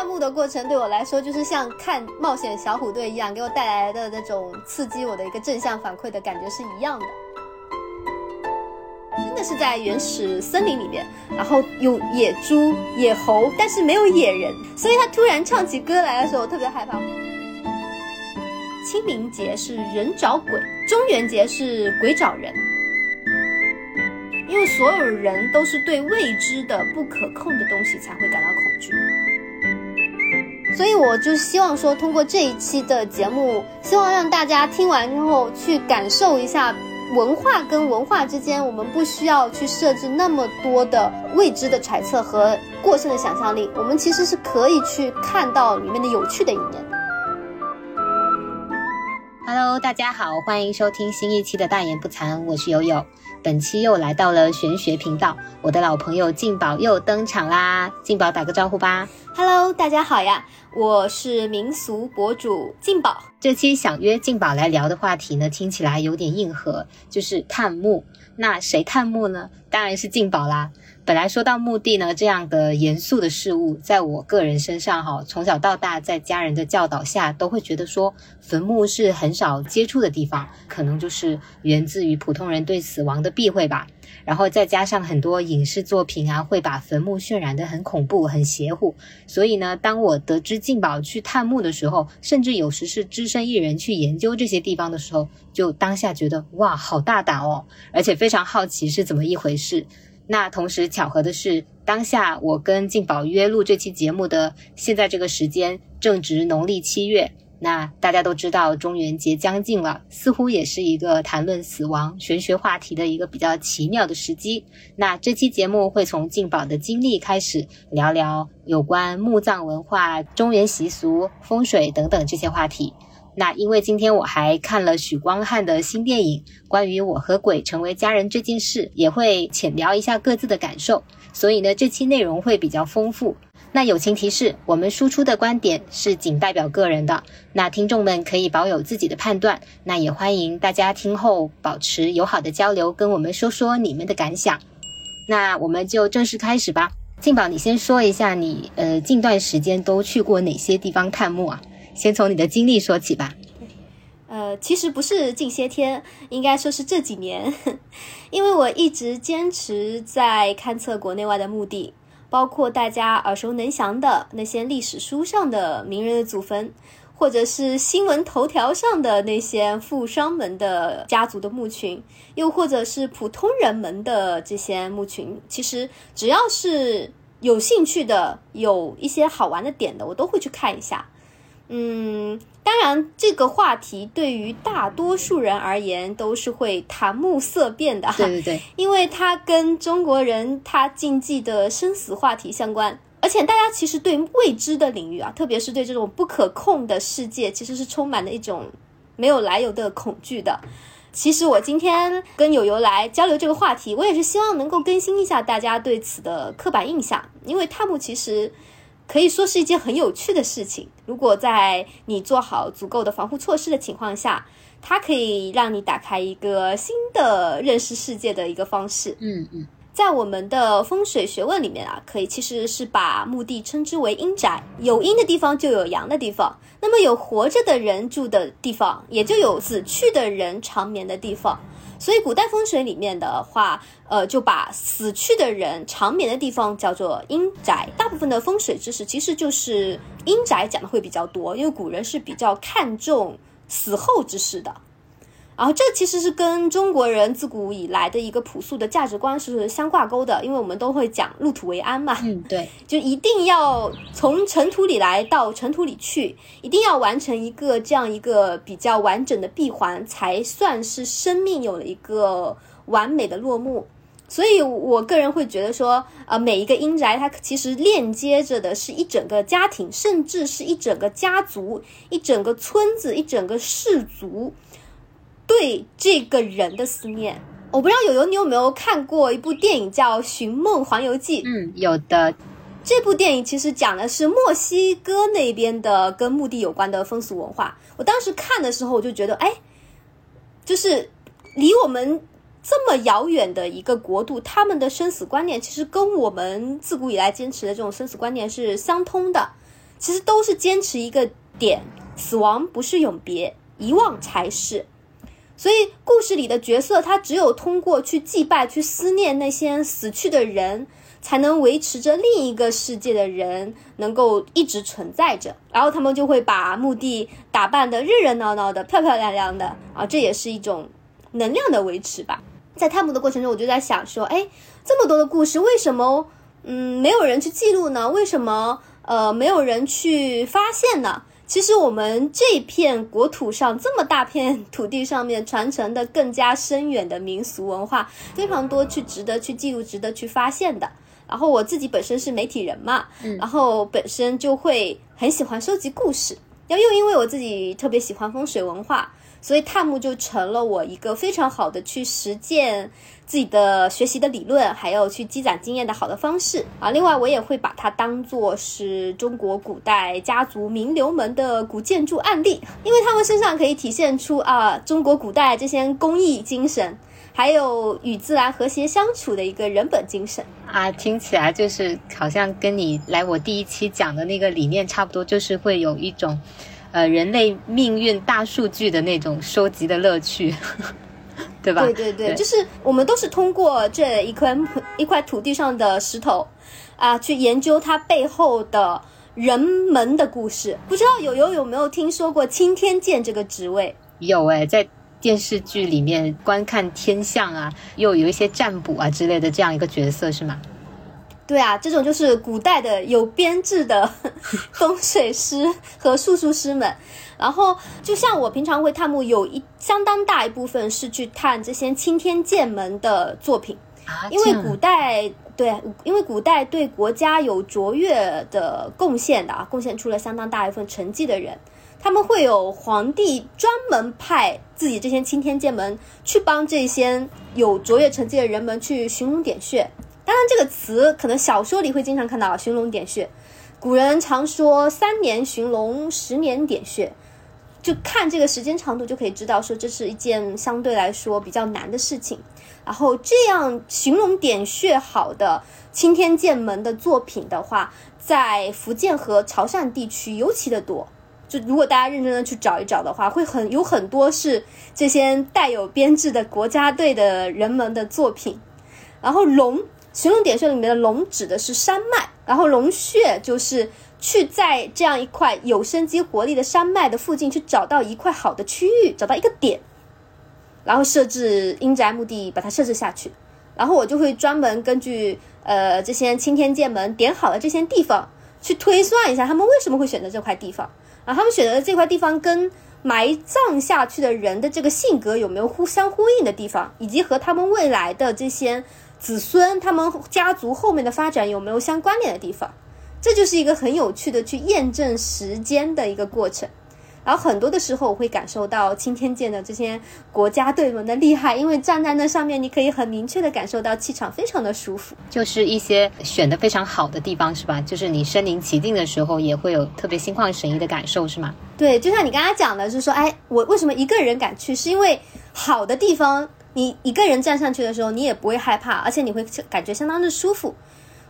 探墓的过程对我来说，就是像看冒险小虎队一样，给我带来的那种刺激我的一个正向反馈的感觉是一样的。真的是在原始森林里面，然后有野猪、野猴，但是没有野人，所以他突然唱起歌来的时候，我特别害怕。清明节是人找鬼，中元节是鬼找人，因为所有人都是对未知的、不可控的东西才会感到恐惧。所以我就希望说，通过这一期的节目，希望让大家听完之后去感受一下。文化跟文化之间，我们不需要去设置那么多的未知的揣测和过剩的想象力，我们其实是可以去看到里面的有趣的一面。Hello，大家好，欢迎收听新一期的大言不惭，我是悠悠。本期又来到了玄学频道，我的老朋友静宝又登场啦，静宝打个招呼吧。Hello，大家好呀，我是民俗博主静宝。这期想约静宝来聊的话题呢，听起来有点硬核，就是探墓。那谁探墓呢？当然是静宝啦。本来说到墓地呢，这样的严肃的事物，在我个人身上哈，从小到大，在家人的教导下，都会觉得说，坟墓是很少接触的地方，可能就是源自于普通人对死亡的避讳吧。然后再加上很多影视作品啊，会把坟墓渲染得很恐怖、很邪乎。所以呢，当我得知静宝去探墓的时候，甚至有时是只身一人去研究这些地方的时候，就当下觉得哇，好大胆哦，而且非常好奇是怎么一回事。那同时巧合的是，当下我跟静宝约录这期节目的现在这个时间正值农历七月。那大家都知道中元节将近了，似乎也是一个谈论死亡玄学话题的一个比较奇妙的时机。那这期节目会从静宝的经历开始，聊聊有关墓葬文化、中原习俗、风水等等这些话题。那因为今天我还看了许光汉的新电影，关于我和鬼成为家人这件事，也会浅聊一下各自的感受，所以呢，这期内容会比较丰富。那友情提示，我们输出的观点是仅代表个人的，那听众们可以保有自己的判断。那也欢迎大家听后保持友好的交流，跟我们说说你们的感想。那我们就正式开始吧。静宝，你先说一下你呃近段时间都去过哪些地方探墓啊？先从你的经历说起吧。呃，其实不是近些天，应该说是这几年，因为我一直坚持在勘测国内外的墓地，包括大家耳熟能详的那些历史书上的名人的祖坟，或者是新闻头条上的那些富商们的家族的墓群，又或者是普通人们的这些墓群。其实只要是有兴趣的，有一些好玩的点的，我都会去看一下。嗯，当然，这个话题对于大多数人而言都是会谈目色变的。对对对，因为它跟中国人他禁忌的生死话题相关，而且大家其实对未知的领域啊，特别是对这种不可控的世界，其实是充满了一种没有来由的恐惧的。其实我今天跟友友来交流这个话题，我也是希望能够更新一下大家对此的刻板印象，因为探墓其实。可以说是一件很有趣的事情。如果在你做好足够的防护措施的情况下，它可以让你打开一个新的认识世界的一个方式。嗯嗯，在我们的风水学问里面啊，可以其实是把墓地称之为阴宅，有阴的地方就有阳的地方，那么有活着的人住的地方，也就有死去的人长眠的地方。所以，古代风水里面的话，呃，就把死去的人长眠的地方叫做阴宅。大部分的风水知识其实就是阴宅讲的会比较多，因为古人是比较看重死后之事的。然后这其实是跟中国人自古以来的一个朴素的价值观是相挂钩的，因为我们都会讲入土为安嘛，嗯，对，就一定要从尘土里来到尘土里去，一定要完成一个这样一个比较完整的闭环，才算是生命有了一个完美的落幕。所以我个人会觉得说，呃，每一个阴宅它其实链接着的是一整个家庭，甚至是一整个家族、一整个村子、一整个氏族。对这个人的思念，我不知道友友你有没有看过一部电影叫《寻梦环游记》？嗯，有的。这部电影其实讲的是墨西哥那边的跟墓地有关的风俗文化。我当时看的时候，我就觉得，哎，就是离我们这么遥远的一个国度，他们的生死观念其实跟我们自古以来坚持的这种生死观念是相通的。其实都是坚持一个点：死亡不是永别，遗忘才是。所以故事里的角色，他只有通过去祭拜、去思念那些死去的人，才能维持着另一个世界的人能够一直存在着。然后他们就会把墓地打扮的热热闹闹的、漂漂亮亮的啊，这也是一种能量的维持吧。在探墓的过程中，我就在想说，哎，这么多的故事，为什么嗯没有人去记录呢？为什么呃没有人去发现呢？其实我们这片国土上这么大片土地上面传承的更加深远的民俗文化非常多，去值得去记录、值得去发现的。然后我自己本身是媒体人嘛，然后本身就会很喜欢收集故事，又又因为我自己特别喜欢风水文化。所以探墓就成了我一个非常好的去实践自己的学习的理论，还有去积攒经验的好的方式啊。另外，我也会把它当做是中国古代家族名流们的古建筑案例，因为他们身上可以体现出啊中国古代这些工艺精神，还有与自然和谐相处的一个人本精神啊。听起来就是好像跟你来我第一期讲的那个理念差不多，就是会有一种。呃，人类命运大数据的那种收集的乐趣，对吧？对对对，就是我们都是通过这一块一块土地上的石头，啊，去研究它背后的人们的故事。不知道友友有没有听说过青天剑这个职位？有哎，在电视剧里面观看天象啊，又有一些占卜啊之类的这样一个角色，是吗？对啊，这种就是古代的有编制的 风水师和术数师们。然后，就像我平常会探墓，有一相当大一部分是去探这些青天剑门的作品。啊，因为古代对，因为古代对国家有卓越的贡献的啊，贡献出了相当大一份成绩的人，他们会有皇帝专门派自己这些青天剑门去帮这些有卓越成绩的人们去寻龙点穴。当然，这个词可能小说里会经常看到“寻龙点穴”。古人常说“三年寻龙，十年点穴”，就看这个时间长度就可以知道，说这是一件相对来说比较难的事情。然后，这样寻龙点穴好的青天剑门的作品的话，在福建和潮汕地区尤其的多。就如果大家认真的去找一找的话，会很有很多是这些带有编制的国家队的人们的作品。然后龙。寻龙点穴里面的龙指的是山脉，然后龙穴就是去在这样一块有生机活力的山脉的附近去找到一块好的区域，找到一个点，然后设置阴宅墓地，把它设置下去。然后我就会专门根据呃这些青天剑门点好的这些地方去推算一下他们为什么会选择这块地方，然后他们选择的这块地方跟埋葬下去的人的这个性格有没有互相呼应的地方，以及和他们未来的这些。子孙他们家族后面的发展有没有相关联的地方？这就是一个很有趣的去验证时间的一个过程。然后很多的时候，我会感受到青天剑的这些国家队们的厉害，因为站在那上面，你可以很明确的感受到气场非常的舒服。就是一些选的非常好的地方，是吧？就是你身临其境的时候，也会有特别心旷神怡的感受，是吗？对，就像你刚才讲的，就是说，哎，我为什么一个人敢去？是因为好的地方。你一个人站上去的时候，你也不会害怕，而且你会感觉相当的舒服。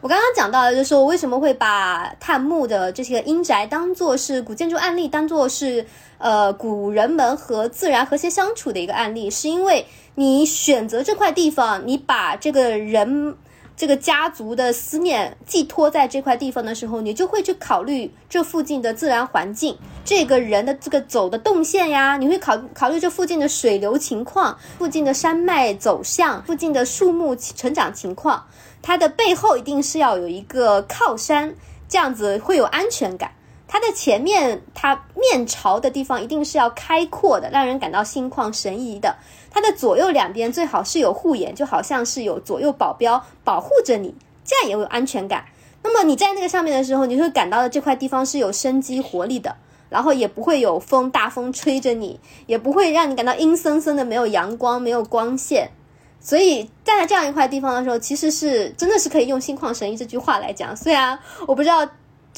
我刚刚讲到的就是说，为什么会把探墓的这些阴宅当做是古建筑案例，当做是呃古人们和自然和谐相处的一个案例，是因为你选择这块地方，你把这个人。这个家族的思念寄托在这块地方的时候，你就会去考虑这附近的自然环境，这个人的这个走的动线呀，你会考考虑这附近的水流情况、附近的山脉走向、附近的树木成长情况，它的背后一定是要有一个靠山，这样子会有安全感。它的前面，它面朝的地方一定是要开阔的，让人感到心旷神怡的。它的左右两边最好是有护眼，就好像是有左右保镖保护着你，这样也有安全感。那么你在那个上面的时候，你会感到的这块地方是有生机活力的，然后也不会有风大风吹着你，也不会让你感到阴森森的，没有阳光，没有光线。所以站在这样一块地方的时候，其实是真的是可以用心旷神怡这句话来讲。虽然我不知道。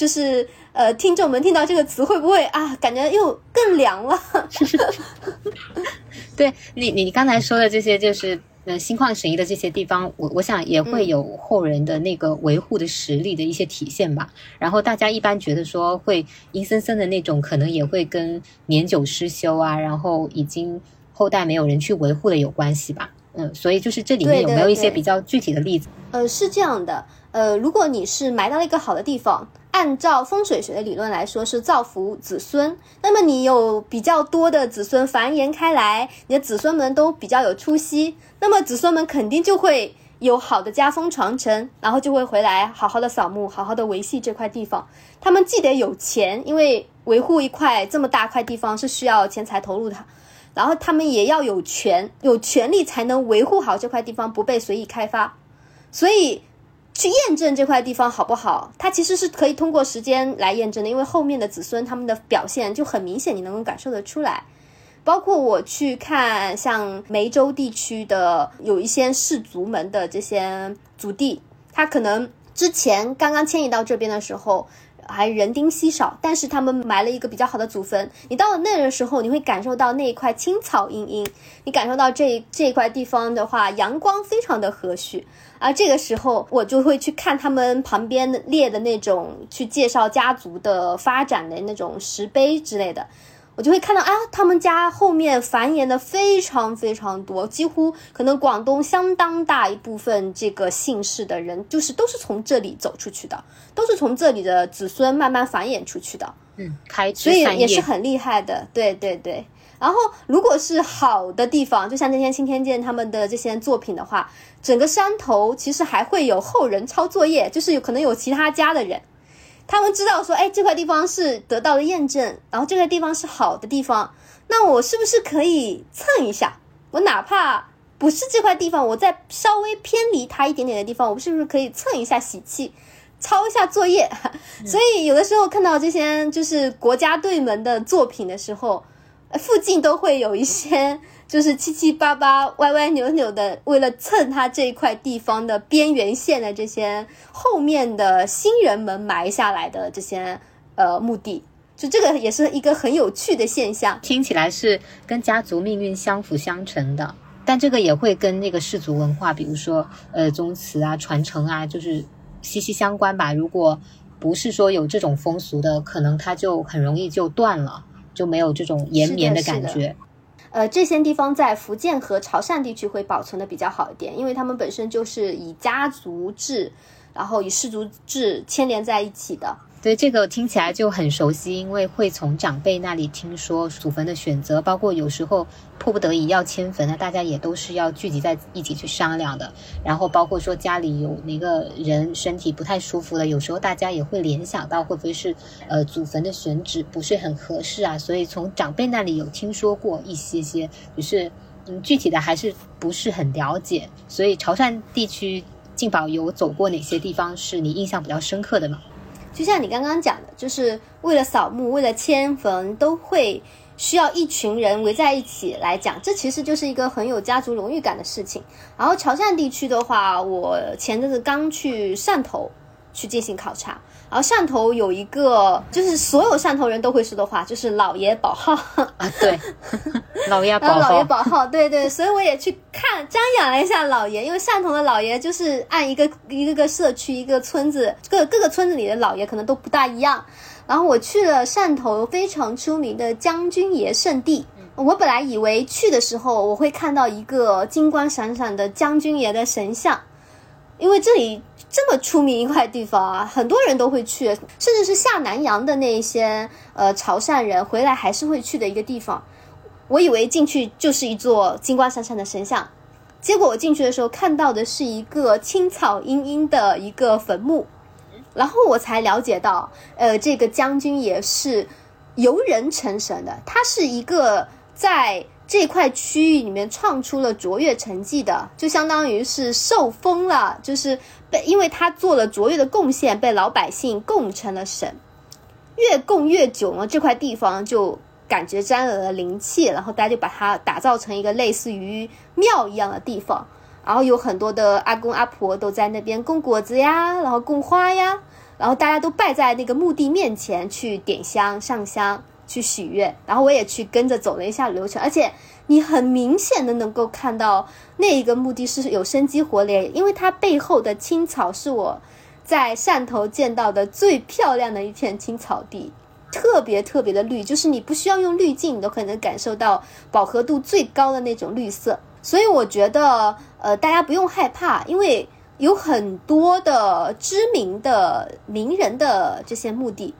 就是呃，听众们听到这个词会不会啊，感觉又更凉了？对你，你刚才说的这些，就是呃心旷神怡的这些地方，我我想也会有后人的那个维护的实力的一些体现吧。然后大家一般觉得说会阴森森的那种，可能也会跟年久失修啊，然后已经后代没有人去维护的有关系吧。嗯，所以就是这里面有没有一些比较具体的例子？呃，是这样的，呃，如果你是埋到了一个好的地方。按照风水学的理论来说，是造福子孙。那么你有比较多的子孙繁衍开来，你的子孙们都比较有出息，那么子孙们肯定就会有好的家风传承，然后就会回来好好的扫墓，好好的维系这块地方。他们既得有钱，因为维护一块这么大块地方是需要钱财投入的，然后他们也要有权，有权利才能维护好这块地方不被随意开发。所以。去验证这块地方好不好？它其实是可以通过时间来验证的，因为后面的子孙他们的表现就很明显，你能够感受得出来。包括我去看像梅州地区的有一些氏族门的这些族地，他可能之前刚刚迁移到这边的时候。还人丁稀少，但是他们埋了一个比较好的祖坟。你到了那个时候，你会感受到那一块青草茵茵，你感受到这这一块地方的话，阳光非常的和煦。而这个时候，我就会去看他们旁边列的那种去介绍家族的发展的那种石碑之类的。我就会看到啊，他们家后面繁衍的非常非常多，几乎可能广东相当大一部分这个姓氏的人，就是都是从这里走出去的，都是从这里的子孙慢慢繁衍出去的。嗯，开所以也是很厉害的。对对对。然后如果是好的地方，就像那天新天剑他们的这些作品的话，整个山头其实还会有后人抄作业，就是有可能有其他家的人。他们知道说，哎，这块地方是得到了验证，然后这个地方是好的地方，那我是不是可以蹭一下？我哪怕不是这块地方，我在稍微偏离它一点点的地方，我是不是可以蹭一下喜气，抄一下作业？所以有的时候看到这些就是国家队们的作品的时候，附近都会有一些。就是七七八八、歪歪扭扭的，为了蹭他这一块地方的边缘线的这些后面的新人们埋下来的这些呃墓地，就这个也是一个很有趣的现象。听起来是跟家族命运相辅相成的，但这个也会跟那个氏族文化，比如说呃宗祠啊、传承啊，就是息息相关吧。如果不是说有这种风俗的，可能它就很容易就断了，就没有这种延绵的感觉。呃，这些地方在福建和潮汕地区会保存的比较好一点，因为他们本身就是以家族制，然后以氏族制牵连在一起的。对这个听起来就很熟悉，因为会从长辈那里听说祖坟的选择，包括有时候迫不得已要迁坟，那大家也都是要聚集在一起去商量的。然后包括说家里有哪个人身体不太舒服了，有时候大家也会联想到会不会是呃祖坟的选址不是很合适啊？所以从长辈那里有听说过一些些，只是嗯具体的还是不是很了解。所以潮汕地区静宝有走过哪些地方是你印象比较深刻的吗？就像你刚刚讲的，就是为了扫墓、为了迁坟，都会需要一群人围在一起来讲，这其实就是一个很有家族荣誉感的事情。然后潮汕地区的话，我前阵子刚去汕头去进行考察。然后汕头有一个，就是所有汕头人都会说的话，就是“老爷保号”啊，对，老爷保号，老爷保号，对对，所以我也去看瞻仰了一下老爷，因为汕头的老爷就是按一个一个个社区、一个村子，各各个村子里的老爷可能都不大一样。然后我去了汕头非常出名的将军爷圣地，我本来以为去的时候我会看到一个金光闪闪的将军爷的神像。因为这里这么出名一块地方啊，很多人都会去，甚至是下南洋的那些呃潮汕人回来还是会去的一个地方。我以为进去就是一座金光闪闪的神像，结果我进去的时候看到的是一个青草茵茵的一个坟墓，然后我才了解到，呃，这个将军也是由人成神的，他是一个在。这块区域里面创出了卓越成绩的，就相当于是受封了，就是被因为他做了卓越的贡献，被老百姓供成了神。越供越久呢，这块地方就感觉沾了灵气，然后大家就把它打造成一个类似于庙一样的地方，然后有很多的阿公阿婆都在那边供果子呀，然后供花呀，然后大家都拜在那个墓地面前去点香上香。去许愿，然后我也去跟着走了一下流程，而且你很明显的能够看到那一个墓地是有生机活力，因为它背后的青草是我在汕头见到的最漂亮的一片青草地，特别特别的绿，就是你不需要用滤镜，你都可能感受到饱和度最高的那种绿色。所以我觉得，呃，大家不用害怕，因为有很多的知名的名人的这些墓地。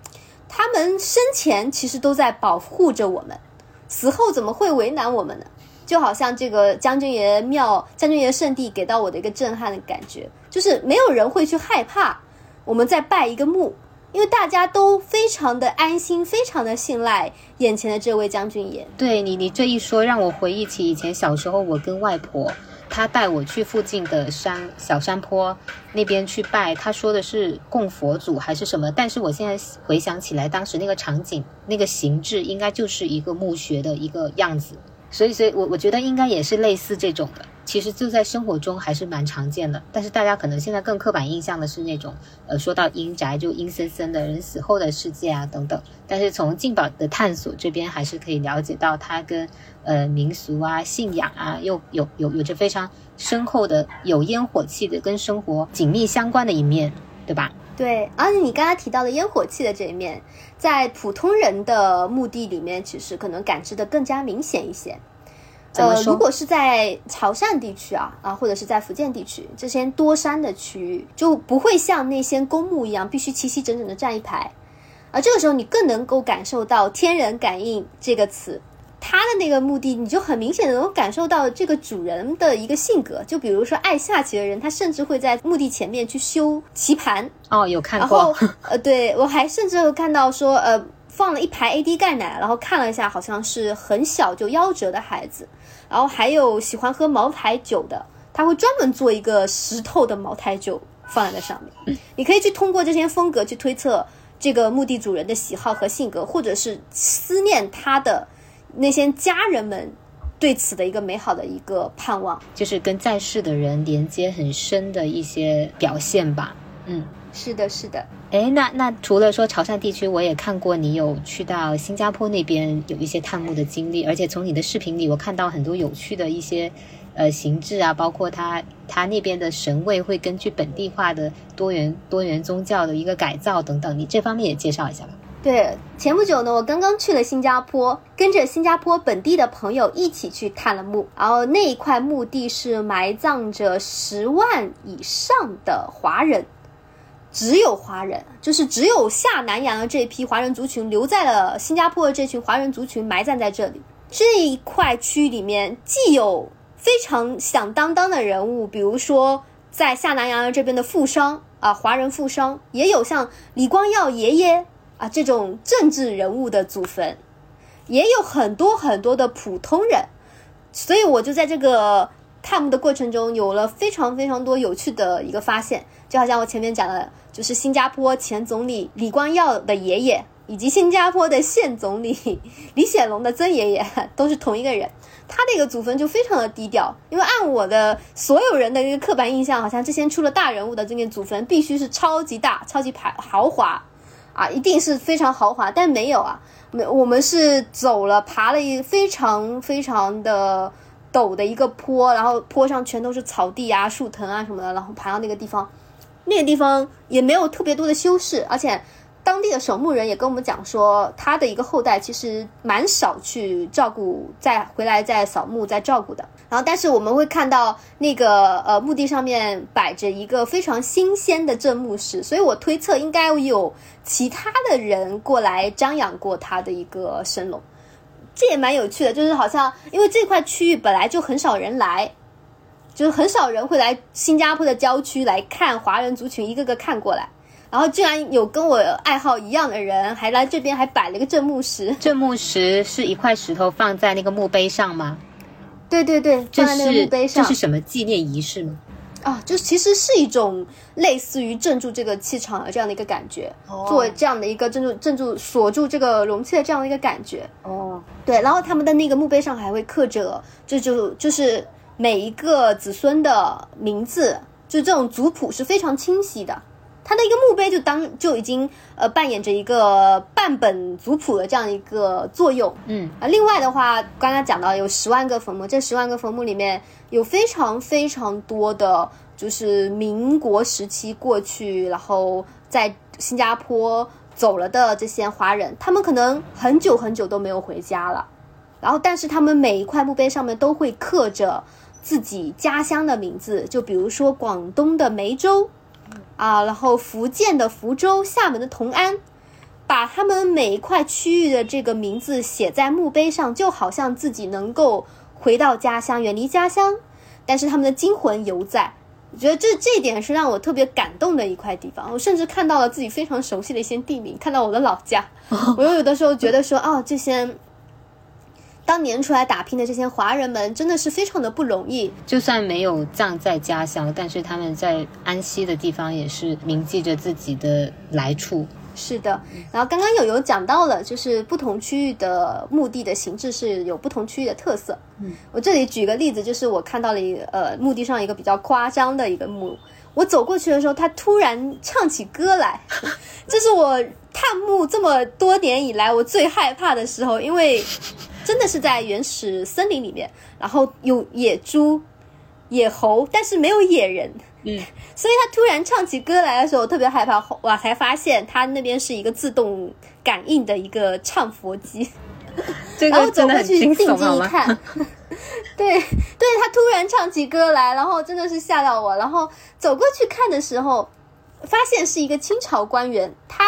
他们生前其实都在保护着我们，死后怎么会为难我们呢？就好像这个将军爷庙、将军爷圣地给到我的一个震撼的感觉，就是没有人会去害怕我们在拜一个墓，因为大家都非常的安心，非常的信赖眼前的这位将军爷。对你，你这一说，让我回忆起以前小时候，我跟外婆。他带我去附近的山小山坡那边去拜，他说的是供佛祖还是什么？但是我现在回想起来，当时那个场景、那个形制，应该就是一个墓穴的一个样子。所以，所以我我觉得应该也是类似这种的。其实就在生活中还是蛮常见的，但是大家可能现在更刻板印象的是那种，呃，说到阴宅就阴森森的人死后的世界啊等等。但是从静宝的探索这边，还是可以了解到它跟呃民俗啊、信仰啊，又有有有着非常深厚的有烟火气的跟生活紧密相关的一面，对吧？对，而且你刚刚提到的烟火气的这一面，在普通人的墓地里面，其实可能感知的更加明显一些。呃，如果是在潮汕地区啊啊，或者是在福建地区这些多山的区域，就不会像那些公墓一样必须齐齐整整的站一排，而这个时候你更能够感受到“天人感应”这个词，它的那个墓地，你就很明显的能够感受到这个主人的一个性格。就比如说爱下棋的人，他甚至会在墓地前面去修棋盘。哦，有看过。然后呃，对我还甚至有看到说呃。放了一排 AD 钙奶，然后看了一下，好像是很小就夭折的孩子。然后还有喜欢喝茅台酒的，他会专门做一个石头的茅台酒放在那上面。你可以去通过这些风格去推测这个墓地主人的喜好和性格，或者是思念他的那些家人们对此的一个美好的一个盼望，就是跟在世的人连接很深的一些表现吧。嗯。是的，是的。哎，那那除了说潮汕地区，我也看过你有去到新加坡那边有一些探墓的经历，而且从你的视频里，我看到很多有趣的一些呃形制啊，包括它它那边的神位会根据本地化的多元多元宗教的一个改造等等，你这方面也介绍一下吧。对，前不久呢，我刚刚去了新加坡，跟着新加坡本地的朋友一起去探了墓，然后那一块墓地是埋葬着十万以上的华人。只有华人，就是只有下南洋的这一批华人族群留在了新加坡的这群华人族群埋葬在这里。这一块区域里面，既有非常响当当的人物，比如说在下南洋这边的富商啊，华人富商，也有像李光耀爷爷啊这种政治人物的祖坟，也有很多很多的普通人。所以我就在这个探墓的过程中，有了非常非常多有趣的一个发现，就好像我前面讲的。就是新加坡前总理李光耀的爷爷，以及新加坡的现总理 李显龙的曾爷爷，都是同一个人。他那个祖坟就非常的低调，因为按我的所有人的一个刻板印象，好像之前出了大人物的这个祖坟必须是超级大、超级排豪华，啊，一定是非常豪华。但没有啊，没，我们是走了爬了一非常非常的陡的一个坡，然后坡上全都是草地啊、树藤啊什么的，然后爬到那个地方。那个地方也没有特别多的修饰，而且当地的守墓人也跟我们讲说，他的一个后代其实蛮少去照顾，再回来再扫墓再照顾的。然后，但是我们会看到那个呃墓地上面摆着一个非常新鲜的镇墓石，所以我推测应该有其他的人过来张扬过他的一个神龙。这也蛮有趣的，就是好像因为这块区域本来就很少人来。就是很少人会来新加坡的郊区来看华人族群一个个看过来，然后居然有跟我爱好一样的人还来这边还摆了个镇墓石。镇墓石是一块石头放在那个墓碑上吗？对对对，放在那个墓碑上。这是什么纪念仪式吗？啊，就其实是一种类似于镇住这个气场的这样的一个感觉，做这样的一个镇住镇住锁住这个容器的这样的一个感觉。哦，对，然后他们的那个墓碑上还会刻着，就就就是。每一个子孙的名字，就这种族谱是非常清晰的，他的一个墓碑就当就已经呃扮演着一个半本族谱的这样一个作用。嗯。啊，另外的话，刚刚讲到有十万个坟墓，这十万个坟墓里面有非常非常多的，就是民国时期过去，然后在新加坡走了的这些华人，他们可能很久很久都没有回家了，然后但是他们每一块墓碑上面都会刻着自己家乡的名字，就比如说广东的梅州，啊，然后福建的福州，厦门的同安。把他们每一块区域的这个名字写在墓碑上，就好像自己能够回到家乡，远离家乡，但是他们的精魂犹在。我觉得这这一点是让我特别感动的一块地方。我甚至看到了自己非常熟悉的一些地名，看到我的老家，我又有的时候觉得说，哦，这些当年出来打拼的这些华人们，真的是非常的不容易。就算没有葬在家乡，但是他们在安息的地方也是铭记着自己的来处。是的，然后刚刚有有讲到了，就是不同区域的墓地的形制是有不同区域的特色。嗯，我这里举个例子，就是我看到了一呃墓地上一个比较夸张的一个墓，我走过去的时候，他突然唱起歌来，这是我探墓这么多年以来我最害怕的时候，因为真的是在原始森林里面，然后有野猪、野猴，但是没有野人。嗯，所以他突然唱起歌来的时候，我特别害怕。我才发现他那边是一个自动感应的一个唱佛机，这然后走个真的很过去定惊悚，好吗？睛一看，对对，他突然唱起歌来，然后真的是吓到我。然后走过去看的时候，发现是一个清朝官员，他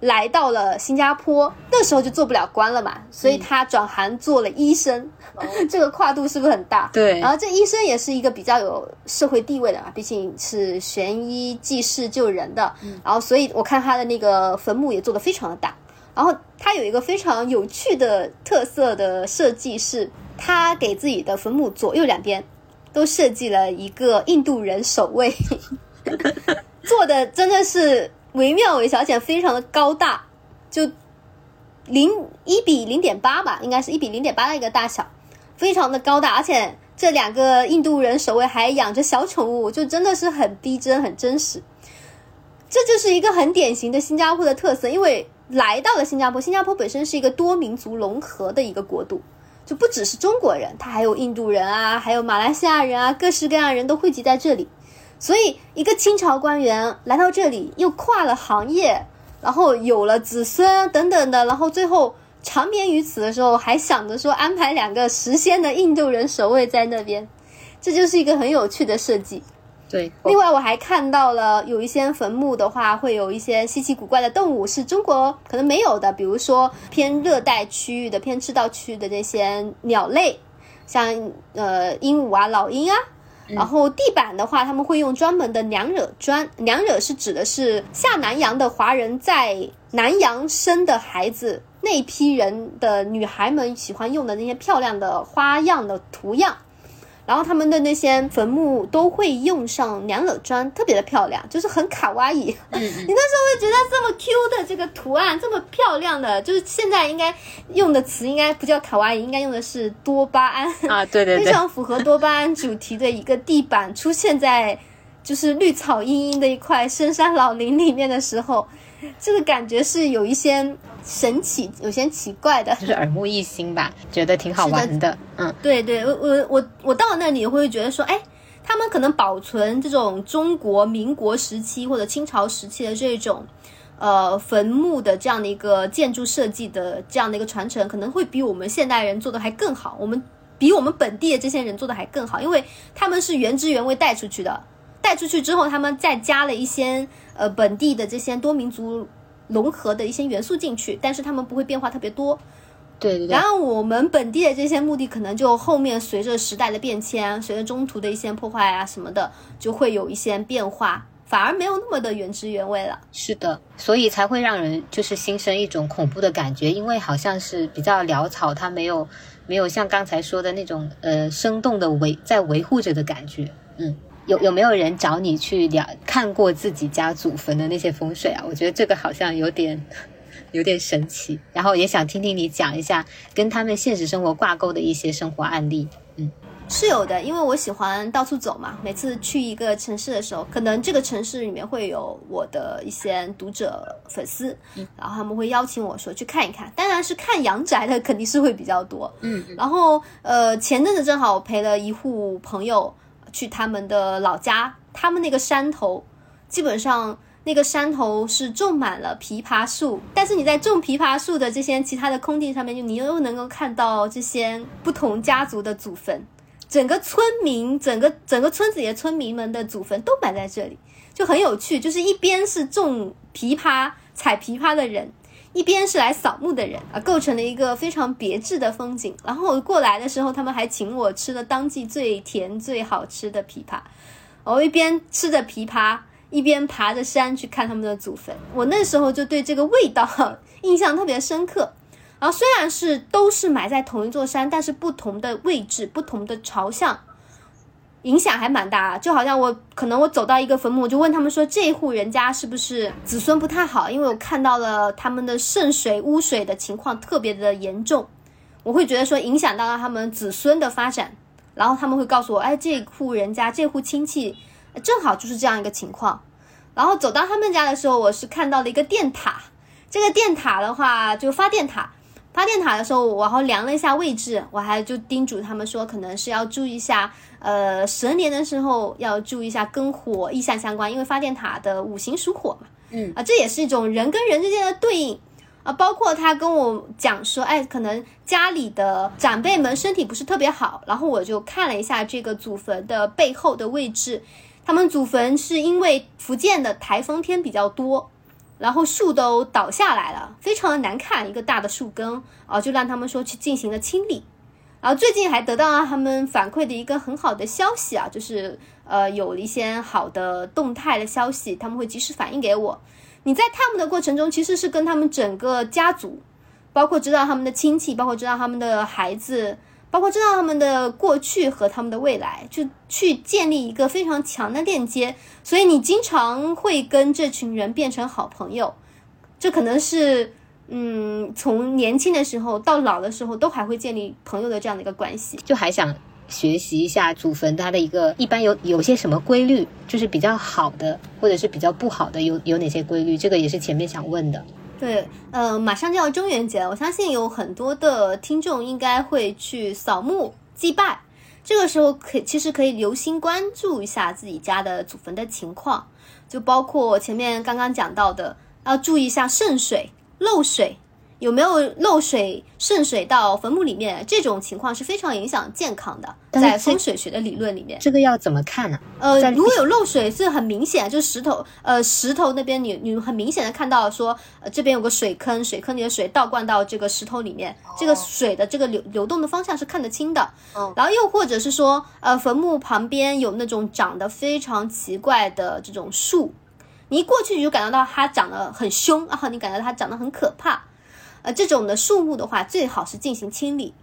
来到了新加坡，那时候就做不了官了嘛，所以他转行做了医生，这个跨度是不是很大？对然后这医生也是一个比较有社会地位的嘛，毕竟是悬医济世救人的。然后，所以我看他的那个坟墓也做得非常的大。然后他有一个非常有趣的特色的设计是，他给自己的坟墓左右两边都设计了一个印度人守卫，做的真的是惟妙惟肖，而且非常的高大，就零一比零点八吧，应该是一比零点八的一个大小，非常的高大，而且这两个印度人守卫还养着小宠物，就真的是很逼真、很真实。这就是一个很典型的新加坡的特色，因为来到了新加坡，新加坡本身是一个多民族融合的一个国度，就不只是中国人，他还有印度人啊，还有马来西亚人啊，各式各样的人都汇集在这里。所以，一个清朝官员来到这里，又跨了行业，然后有了子孙等等的，然后最后长眠于此的时候，还想着说安排两个实仙的印度人守卫在那边，这就是一个很有趣的设计。对，另外，我还看到了有一些坟墓的话，会有一些稀奇古怪的动物，是中国可能没有的，比如说偏热带区域的、偏赤道区域的这些鸟类，像呃鹦鹉啊、老鹰啊。然后地板的话，他们会用专门的娘惹砖，娘惹是指的是下南洋的华人在南洋生的孩子，那批人的女孩们喜欢用的那些漂亮的花样的图样。然后他们的那些坟墓都会用上娘惹砖，特别的漂亮，就是很卡哇伊。嗯 你那时候会觉得这么 Q 的这个图案，这么漂亮的，就是现在应该用的词应该不叫卡哇伊，应该用的是多巴胺。啊，对对对，非常符合多巴胺主题的一个地板出现在就是绿草茵茵的一块深山老林里面的时候，这个感觉是有一些神奇、有些奇怪的。就是耳目一新吧，觉得挺好玩的。嗯，对对，我我我我到了那里会觉得说，哎，他们可能保存这种中国民国时期或者清朝时期的这种。呃，坟墓的这样的一个建筑设计的这样的一个传承，可能会比我们现代人做的还更好。我们比我们本地的这些人做的还更好，因为他们是原汁原味带出去的，带出去之后，他们再加了一些呃本地的这些多民族融合的一些元素进去，但是他们不会变化特别多。对对对然，后我们本地的这些墓地，可能就后面随着时代的变迁，随着中途的一些破坏啊什么的，就会有一些变化，反而没有那么的原汁原味了。是的，所以才会让人就是心生一种恐怖的感觉，因为好像是比较潦草，它没有没有像刚才说的那种呃生动的维在维护着的感觉。嗯，有有没有人找你去聊看过自己家祖坟的那些风水啊？我觉得这个好像有点 有点神奇，然后也想听听你讲一下跟他们现实生活挂钩的一些生活案例。嗯，是有的，因为我喜欢到处走嘛。每次去一个城市的时候，可能这个城市里面会有我的一些读者粉丝，然后他们会邀请我说去看一看。当然是看阳宅的，肯定是会比较多。嗯，然后呃，前阵子正好我陪了一户朋友去他们的老家，他们那个山头基本上。那个山头是种满了枇杷树，但是你在种枇杷树的这些其他的空地上面，就你又能够看到这些不同家族的祖坟，整个村民，整个整个村子里的村民们的祖坟都摆在这里，就很有趣。就是一边是种枇杷、采枇杷的人，一边是来扫墓的人啊，构成了一个非常别致的风景。然后我过来的时候，他们还请我吃了当季最甜最好吃的枇杷，我一边吃着枇杷。一边爬着山去看他们的祖坟，我那时候就对这个味道印象特别深刻。然后虽然是都是埋在同一座山，但是不同的位置、不同的朝向，影响还蛮大。就好像我可能我走到一个坟墓，就问他们说这一户人家是不是子孙不太好？因为我看到了他们的渗水污水的情况特别的严重，我会觉得说影响到了他们子孙的发展。然后他们会告诉我，哎，这户人家这户亲戚。正好就是这样一个情况，然后走到他们家的时候，我是看到了一个电塔。这个电塔的话，就发电塔。发电塔的时候，我然后量了一下位置，我还就叮嘱他们说，可能是要注意一下，呃，蛇年的时候要注意一下跟火意象相关，因为发电塔的五行属火嘛。嗯啊，这也是一种人跟人之间的对应啊。包括他跟我讲说，哎，可能家里的长辈们身体不是特别好，然后我就看了一下这个祖坟的背后的位置。他们祖坟是因为福建的台风天比较多，然后树都倒下来了，非常的难看，一个大的树根啊，就让他们说去进行了清理。然后最近还得到了他们反馈的一个很好的消息啊，就是呃有一些好的动态的消息，他们会及时反映给我。你在探墓的过程中，其实是跟他们整个家族，包括知道他们的亲戚，包括知道他们的孩子。包括知道他们的过去和他们的未来，就去建立一个非常强的链接，所以你经常会跟这群人变成好朋友。这可能是，嗯，从年轻的时候到老的时候都还会建立朋友的这样的一个关系。就还想学习一下祖坟它的一个一般有有些什么规律，就是比较好的或者是比较不好的有有哪些规律？这个也是前面想问的。对，呃，马上就要中元节了，我相信有很多的听众应该会去扫墓祭拜。这个时候可其实可以留心关注一下自己家的祖坟的情况，就包括前面刚刚讲到的，要注意一下渗水、漏水。有没有漏水渗水到坟墓里面？这种情况是非常影响健康的，在风水学的理论里面，这个要怎么看呢？呃，如果有漏水是很明显，就是石头，呃，石头那边你你很明显的看到说，呃，这边有个水坑，水坑里的水倒灌到这个石头里面，这个水的这个流流动的方向是看得清的。然后又或者是说，呃，坟墓旁边有那种长得非常奇怪的这种树，你一过去你就感觉到它长得很凶，然后你感觉它长得很可怕。呃，这种的树木的话，最好是进行清理。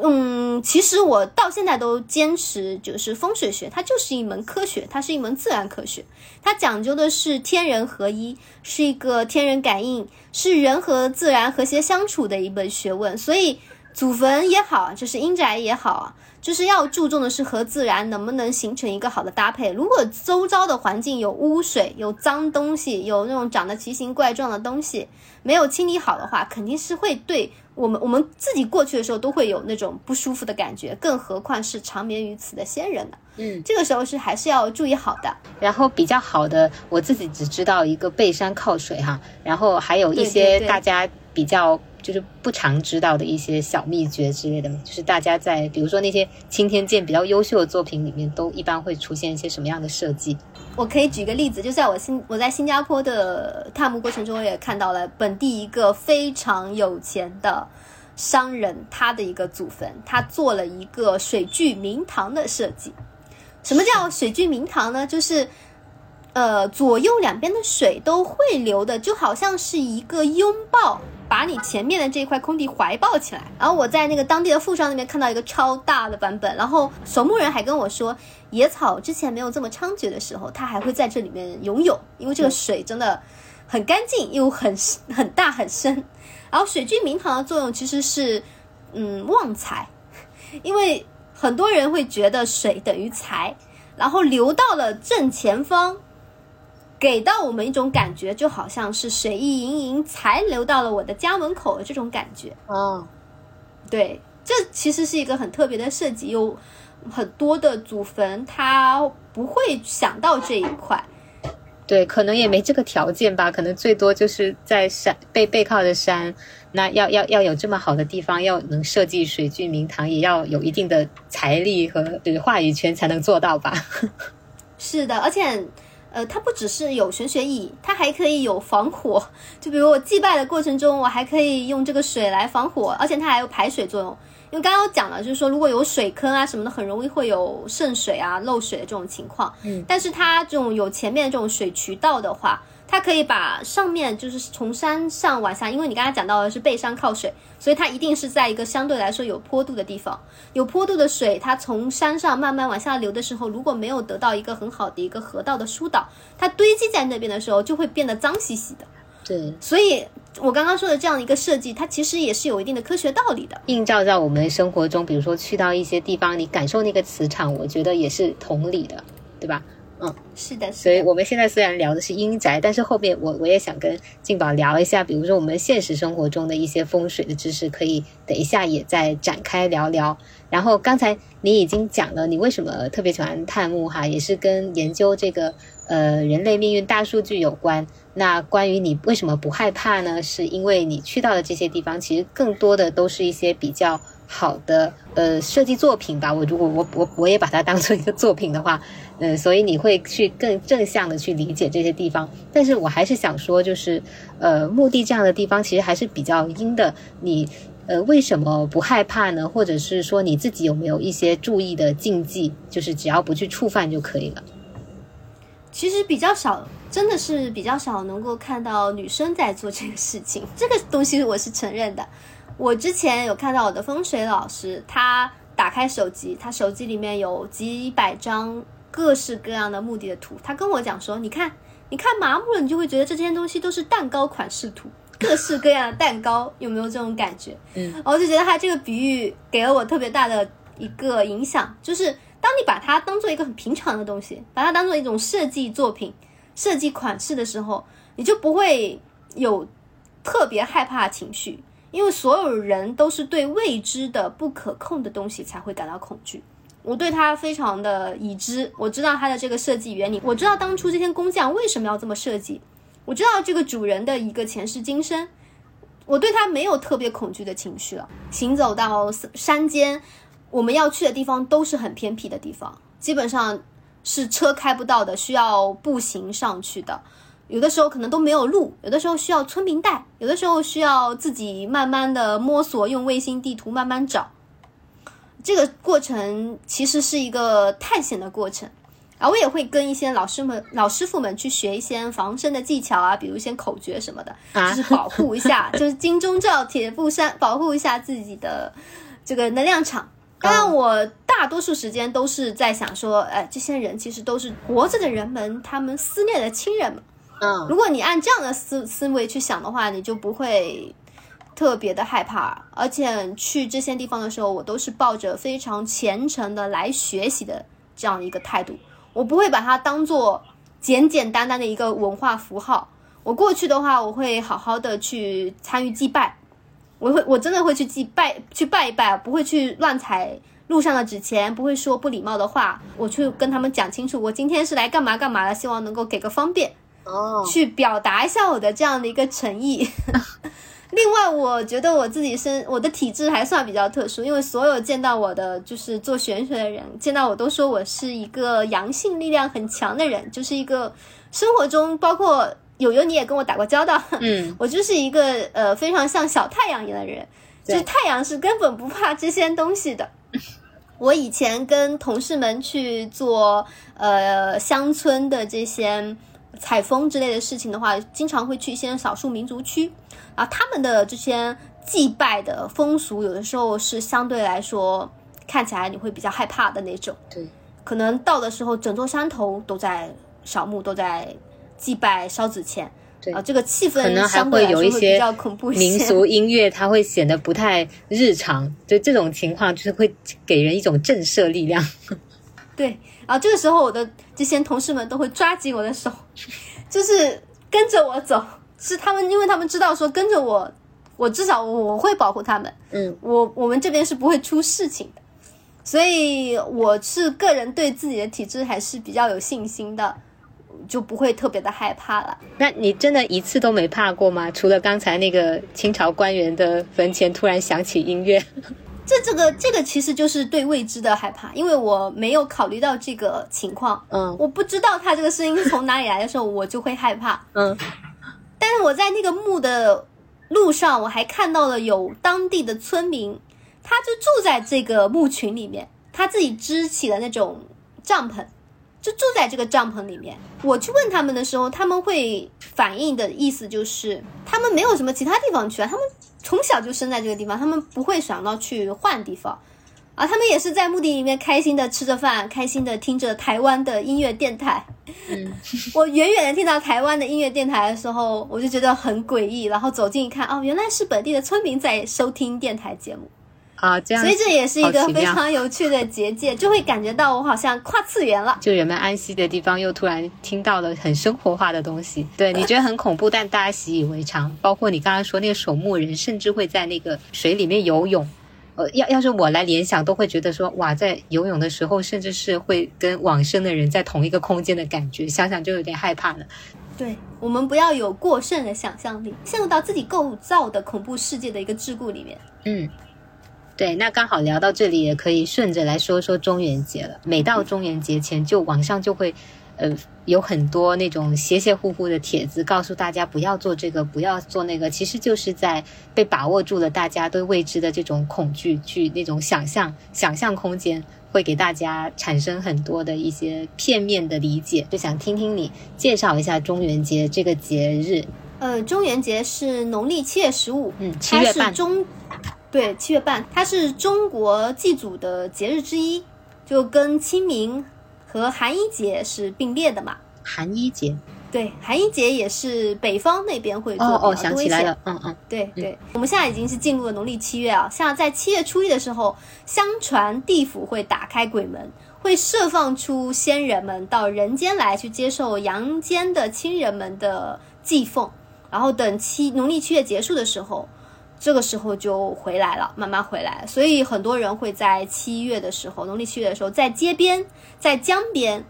嗯，其实我到现在都坚持，就是风水学，它就是一门科学，它是一门自然科学，它讲究的是天人合一，是一个天人感应，是人和自然和谐相处的一门学问。所以，祖坟也好，就是阴宅也好。就是要注重的是和自然能不能形成一个好的搭配。如果周遭的环境有污水、有脏东西、有那种长得奇形怪状的东西，没有清理好的话，肯定是会对我们 我们自己过去的时候都会有那种不舒服的感觉，更何况是长眠于此的先人呢？嗯，这个时候是还是要注意好的。然后比较好的，我自己只知道一个背山靠水哈，然后还有一些大家比较。就是不常知道的一些小秘诀之类的就是大家在比如说那些青天剑比较优秀的作品里面，都一般会出现一些什么样的设计？我可以举个例子，就在我新我在新加坡的探墓过程中，我也看到了本地一个非常有钱的商人，他的一个祖坟，他做了一个水聚明堂的设计。什么叫水聚明堂呢？就是呃左右两边的水都会流的，就好像是一个拥抱。把你前面的这一块空地怀抱起来，然后我在那个当地的富商那边看到一个超大的版本，然后守墓人还跟我说，野草之前没有这么猖獗的时候，它还会在这里面游泳，因为这个水真的很干净又很很大很深。然后水聚明堂的作用其实是，嗯，旺财，因为很多人会觉得水等于财，然后流到了正前方，给到我们一种感觉，就好像是水意盈盈，才流到了我的家门口的这种感觉。哦，对，这其实是一个很特别的设计，有很多的祖坟他不会想到这一块。对，可能也没这个条件吧，可能最多就是在山背背靠着山，那要要要有这么好的地方，要能设计水聚明堂，也要有一定的财力和就是话语权才能做到吧。是的，而且，呃，它不只是有玄学意义，它还可以有防火。就比如我祭拜的过程中，我还可以用这个水来防火，而且它还有排水作用。因为刚刚讲了，就是说如果有水坑啊什么的，很容易会有渗水啊、漏水的这种情况。嗯，但是它这种有前面这种水渠道的话，它可以把上面就是从山上往下，因为你刚才讲到的是背山靠水，所以它一定是在一个相对来说有坡度的地方。有坡度的水，它从山上慢慢往下流的时候，如果没有得到一个很好的一个河道的疏导，它堆积在那边的时候，就会变得脏兮兮的。对，所以我刚刚说的这样一个设计，它其实也是有一定的科学道理的。映照在我们生活中，比如说去到一些地方，你感受那个磁场，我觉得也是同理的，对吧？嗯，是的，所以我们现在虽然聊的是阴宅，但是后面我我也想跟静宝聊一下，比如说我们现实生活中的一些风水的知识，可以等一下也再展开聊聊。然后刚才你已经讲了，你为什么特别喜欢探墓哈，也是跟研究这个呃人类命运大数据有关。那关于你为什么不害怕呢？是因为你去到的这些地方，其实更多的都是一些比较好的呃设计作品吧。我如果我我我也把它当做一个作品的话，嗯，所以你会去更正向的去理解这些地方。但是我还是想说，就是呃墓地这样的地方其实还是比较阴的。你呃为什么不害怕呢？或者是说你自己有没有一些注意的禁忌？就是只要不去触犯就可以了。其实比较少，真的是比较少能够看到女生在做这个事情。这个东西我是承认的。我之前有看到我的风水老师，他打开手机，他手机里面有几百张各式各样的墓地的图。他跟我讲说：“你看，你看麻木了，你就会觉得这些东西都是蛋糕款式图，各式各样的蛋糕，有没有这种感觉？”嗯，我就觉得他这个比喻给了我特别大的一个影响，就是当你把它当做一个很平常的东西，把它当做一种设计作品、设计款式的时候，你就不会有特别害怕的情绪。因为所有人都是对未知的、不可控的东西才会感到恐惧。我对它非常的已知，我知道它的这个设计原理，我知道当初这些工匠为什么要这么设计，我知道这个主人的一个前世今生，我对它没有特别恐惧的情绪了。行走到山间，我们要去的地方都是很偏僻的地方，基本上是车开不到的，需要步行上去的。有的时候可能都没有路，有的时候需要村民带，有的时候需要自己慢慢的摸索，用卫星地图慢慢找。这个过程其实是一个探险的过程，啊，我也会跟一些老师们、老师傅们去学一些防身的技巧啊，比如一些口诀什么的，就是保护一下，就是金钟罩铁布衫，保护一下自己的这个能量场。当然，我大多数时间都是在想说，哎，这些人其实都是活着的人们，他们思念的亲人们。嗯，如果你按这样的思思维去想的话，你就不会特别的害怕。而且去这些地方的时候，我都是抱着非常虔诚的来学习的这样一个态度，我不会把它当做简简单单的一个文化符号。我过去的话，我会好好的去参与祭拜，我会我真的会去祭拜去拜一拜，不会去乱踩路上的纸钱，不会说不礼貌的话，我去跟他们讲清楚，我今天是来干嘛干嘛的，希望能够给个方便。哦，去表达一下我的这样的一个诚意。另外，我觉得我自己身我的体质还算比较特殊，因为所有见到我的就是做玄学的人，见到我都说我是一个阳性力量很强的人，就是一个生活中包括友友你也跟我打过交道，嗯，我就是一个呃非常像小太阳一样的人，就是太阳是根本不怕这些东西的。我以前跟同事们去做呃乡村的这些。采风之类的事情的话，经常会去一些少数民族区，啊，他们的这些祭拜的风俗，有的时候是相对来说看起来你会比较害怕的那种。对，可能到的时候，整座山头都在扫墓，都在祭拜烧纸钱。对啊，这个气氛可能还会有一些比较恐怖一些民俗音乐，它会显得不太日常。就这种情况，就是会给人一种震慑力量。对，然后这个时候我的这些同事们都会抓紧我的手，就是跟着我走，是他们，因为他们知道说跟着我，我至少我会保护他们，嗯，我我们这边是不会出事情的，所以我是个人对自己的体质还是比较有信心的，就不会特别的害怕了。那你真的一次都没怕过吗？除了刚才那个清朝官员的坟前突然响起音乐，这这个这个其实就是对未知的害怕，因为我没有考虑到这个情况，嗯我不知道他这个声音是从哪里来的时候，我就会害怕。嗯但是我在那个墓的路上，我还看到了有当地的村民，他就住在这个墓群里面，他自己支起了那种帐篷，就住在这个帐篷里面。我去问他们的时候，他们会反映的意思就是，他们没有什么其他地方去啊，他们从小就生在这个地方，他们不会想到去换地方。啊，他们也是在墓地里面开心的吃着饭，开心的听着台湾的音乐电台。嗯，我远远的听到台湾的音乐电台的时候，我就觉得很诡异，然后走近一看，哦，原来是本地的村民在收听电台节目，啊，这样所以这也是一个非常有趣的结界，就会感觉到我好像跨次元了。就人们安息的地方，又突然听到了很生活化的东西。对你觉得很恐怖，但大家习以为常。包括你刚刚说那个守墓人，甚至会在那个水里面游泳。呃，要要是我来联想，都会觉得说，哇，在游泳的时候，甚至是会跟往生的人在同一个空间的感觉，想想就有点害怕了。对我们不要有过剩的想象力，陷入到自己构造的恐怖世界的一个桎梏里面。嗯，对，那刚好聊到这里，也可以顺着来说说中元节了。每到中元节前，就网上就会，呃，有很多那种邪邪乎乎的帖子，告诉大家不要做这个，不要做那个，其实就是在被把握住了大家对未知的这种恐惧，去那种想象、想象空间，会给大家产生很多的一些片面的理解。就想听听你介绍一下中元节这个节日。呃，中元节是农历七月十五，嗯，七它月半，是中，对，七月半，它是中国祭祖的节日之一，就跟清明和寒衣节是并列的嘛。寒衣节。对，寒衣节也是北方那边会做哦哦，想起来了，嗯嗯。对对，我们现在已经是进入了农历七月啊，像在七月初一的时候，相传地府会打开鬼门，会释放出仙人们到人间来去接受阳间的亲人们的祭奉，然后等七农历七月结束的时候，这个时候就回来了，慢慢回来。所以很多人会在七月的时候，农历七月的时候，在街边、在江边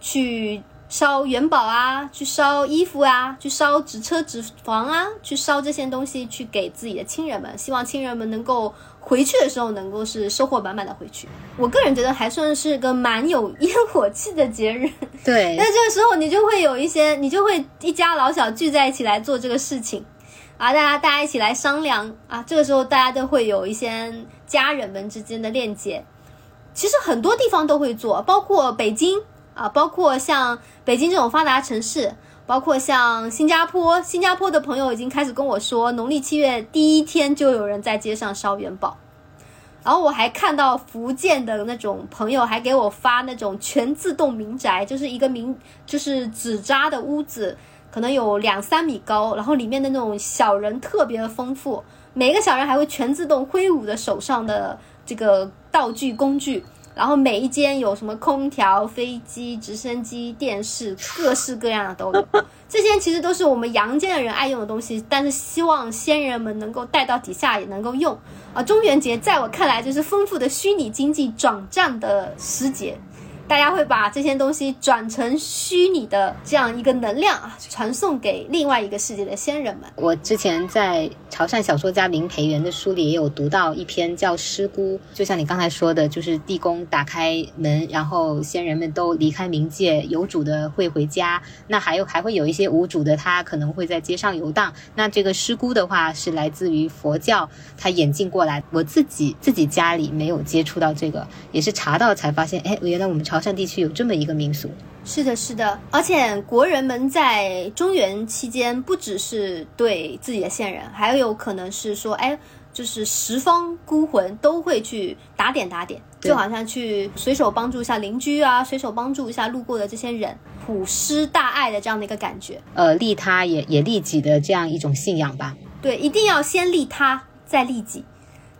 去烧元宝啊，去烧衣服啊，去烧纸车纸房啊，去烧这些东西，去给自己的亲人们，希望亲人们能够回去的时候能够是收获满满的回去。我个人觉得还算是个蛮有烟火气的节日。对，那这个时候你就会有一些，你就会一家老小聚在一起来做这个事情，啊，大家大家一起来商量啊，这个时候大家都会有一些家人们之间的链接。其实很多地方都会做，包括北京啊，包括像北京这种发达城市，包括像新加坡，新加坡的朋友已经开始跟我说，农历七月第一天就有人在街上烧元宝。然后我还看到福建的那种朋友还给我发那种全自动民宅，就是一个民就是纸扎的屋子，可能有两三米高，然后里面的那种小人特别的丰富，每个小人还会全自动挥舞着手上的这个道具工具，然后每一间有什么空调、飞机、直升机、电视，各式各样的都有。这些其实都是我们阳间的人爱用的东西，但是希望仙人们能够带到底下也能够用。啊，中元节在我看来就是丰富的虚拟经济转战的时节，大家会把这些东西转成虚拟的这样一个能量啊，传送给另外一个世界的先人们。我之前在潮汕小说家林培元的书里也有读到一篇叫《尸姑》，就像你刚才说的，就是地宫打开门，然后先人们都离开冥界，有主的会回家。那还有还会有一些无主的，他可能会在街上游荡。那这个尸姑的话是来自于佛教，他演进过来。我自己自己家里没有接触到这个，也是查到才发现，哎，原来我们潮汕地区有这么一个民俗。是的，是的，而且国人们在中原期间，不只是对自己的先人，还有可能是说，哎，就是十方孤魂都会去打点打点，就好像去随手帮助一下邻居啊，随手帮助一下路过的这些人，普施大爱的这样的一个感觉。呃，利他也也利己的这样一种信仰吧。对，一定要先利他，再利己。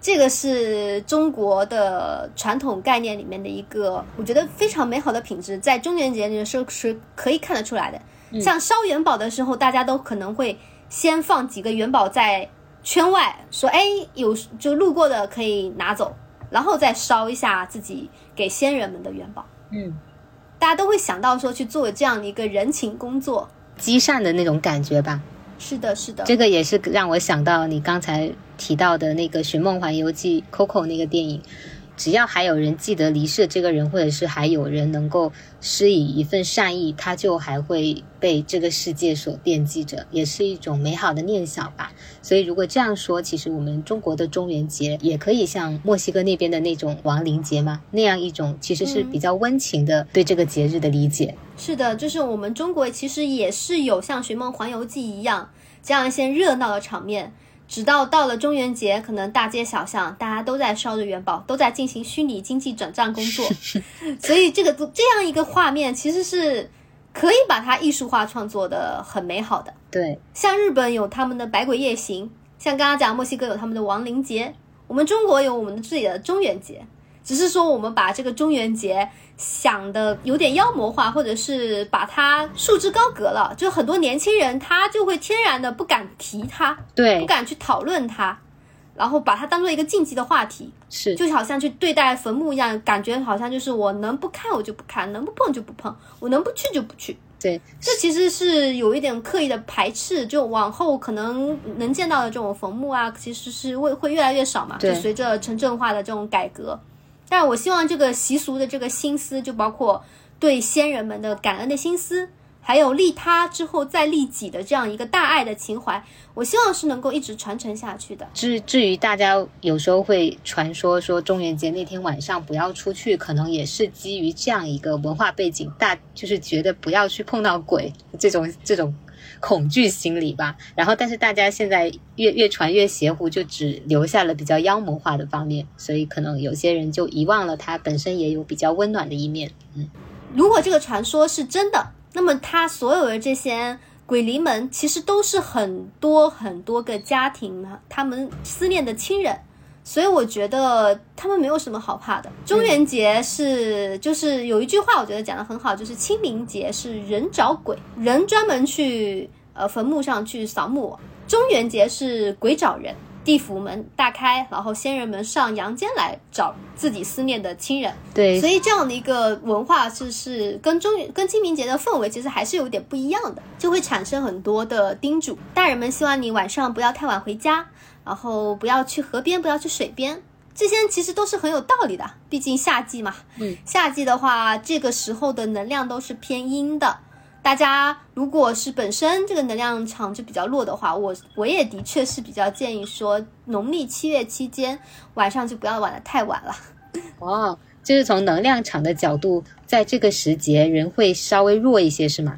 这个是中国的传统概念里面的一个，我觉得非常美好的品质，在中元节的时候是可以看得出来的。像烧元宝的时候，大家都可能会先放几个元宝在圈外，说哎有就路过的可以拿走，然后再烧一下自己给先人们的元宝。嗯，大家都会想到说去做这样的一个人情工作。积善的那种感觉吧。是的，是的，这个也是让我想到你刚才提到的那个《寻梦环游记》Coco 那个电影。只要还有人记得离世这个人，或者是还有人能够施以一份善意，他就还会被这个世界所惦记着，也是一种美好的念想吧。所以如果这样说，其实我们中国的中元节也可以像墨西哥那边的那种亡灵节嘛，那样一种其实是比较温情的对这个节日的理解。是的，就是我们中国其实也是有像《寻梦环游记》一样这样一些热闹的场面。直到到了中元节，可能大街小巷大家都在烧着元宝，都在进行虚拟经济转账工作，所以这个这样一个画面其实是可以把它艺术化创作的很美好的。对，像日本有他们的百鬼夜行，像刚刚讲墨西哥有他们的亡灵节，我们中国有我们的自己的中元节，只是说我们把这个中元节想的有点妖魔化，或者是把它束之高阁了，就很多年轻人他就会天然的不敢提它，对不，敢去讨论它，然后把它当做一个禁忌的话题，是，就好像去对待坟墓一样，感觉好像就是我能不看我就不看，能不碰就不碰，我能不去就不去。对，这其实是有一点刻意的排斥，就往后可能能见到的这种坟墓啊，其实是会会越来越少嘛，就对随着城镇化的这种改革。但我希望这个习俗的这个心思，就包括对先人们的感恩的心思，还有利他之后再利己的这样一个大爱的情怀，我希望是能够一直传承下去的。至至于大家有时候会传说说中元节那天晚上不要出去，可能也是基于这样一个文化背景，大就是觉得不要去碰到鬼这种这种恐惧心理吧。然后，但是大家现在越越传越邪乎，就只留下了比较妖魔化的方面，所以可能有些人就遗忘了它本身也有比较温暖的一面。嗯，如果这个传说是真的，那么他所有的这些鬼灵们，其实都是很多很多个家庭他们思念的亲人，所以我觉得他们没有什么好怕的。中元节是就是有一句话，我觉得讲的很好，就是清明节是人找鬼，人专门去呃坟墓上去扫墓；中元节是鬼找人。地府门大开，然后仙人们上阳间来找自己思念的亲人。对所，以这样的一个文化是是跟中跟清明节的氛围其实还是有点不一样的，就会产生很多的叮嘱。大人们希望你晚上不要太晚回家，然后不要去河边，不要去水边。这些其实都是很有道理的，毕竟夏季嘛。嗯，夏季的话，这个时候的能量都是偏阴的。大家如果是本身这个能量场就比较弱的话，我我也的确是比较建议说，农历七月期间晚上就不要玩的太晚了。哦，就是从能量场的角度，在这个时节人会稍微弱一些，是吗？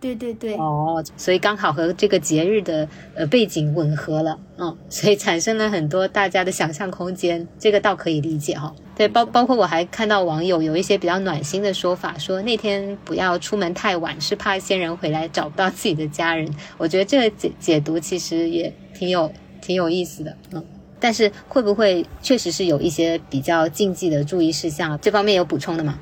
对对对，哦，所以刚好和这个节日的呃背景吻合了，嗯，所以产生了很多大家的想象空间，这个倒可以理解哈、对，包包括我还看到网友有一些比较暖心的说法，说那天不要出门太晚，是怕先人回来找不到自己的家人。我觉得这个解解读其实也挺有挺有意思的，嗯。但是会不会确实是有一些比较禁忌的注意事项？这方面有补充的吗？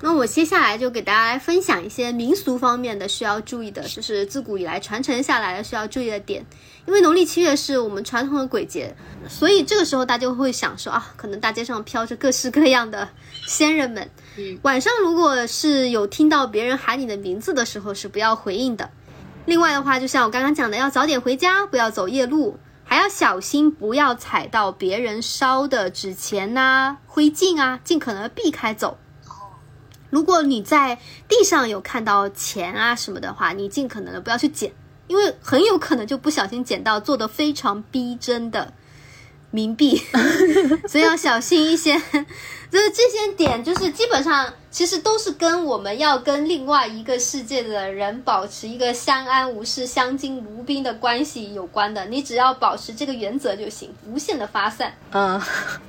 那我接下来就给大家来分享一些民俗方面的需要注意的，就是自古以来传承下来的需要注意的点。因为农历七月是我们传统的鬼节，所以这个时候大家就会想说啊，可能大街上飘着各式各样的仙人们。嗯，晚上如果是有听到别人喊你的名字的时候，是不要回应的。另外的话，就像我刚刚讲的，要早点回家，不要走夜路，还要小心不要踩到别人烧的纸钱呐、灰烬啊，尽可能避开走。如果你在地上有看到钱啊什么的话，你尽可能的不要去捡，因为很有可能就不小心捡到做的非常逼真的冥币，所以要小心一些。就是这些点，就是基本上其实都是跟我们要跟另外一个世界的人保持一个相安无事、相敬如宾的关系有关的。你只要保持这个原则就行，无限的发散。嗯，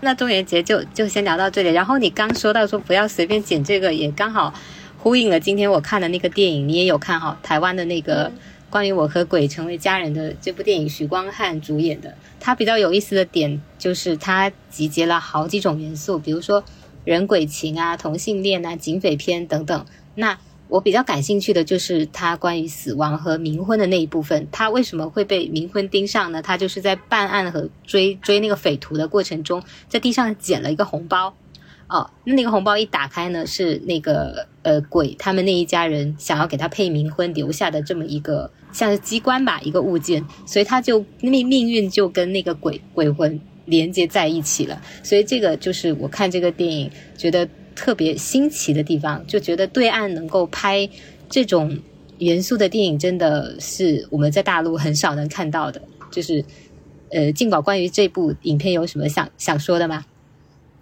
那中元节就就先聊到这里。然后你刚说到说不要随便剪这个，也刚好呼应了今天我看的那个电影，你也有看哈？台湾的那个。关于我和鬼成为家人的这部电影，许光汉主演的，他比较有意思的点就是他集结了好几种元素，比如说人鬼情啊、同性恋啊、警匪片等等。那我比较感兴趣的就是他关于死亡和冥婚的那一部分。他为什么会被冥婚盯上呢？他就是在办案和追追那个匪徒的过程中，在地上捡了一个红包。哦，那那个红包一打开呢，是那个呃鬼他们那一家人想要给他配冥婚留下的这么一个。像是机关吧，一个物件，所以他就命命运就跟那个鬼鬼魂连接在一起了。所以这个就是我看这个电影觉得特别新奇的地方，就觉得对岸能够拍这种元素的电影，真的是我们在大陆很少能看到的。就是，呃，静宝关于这部影片有什么想想说的吗？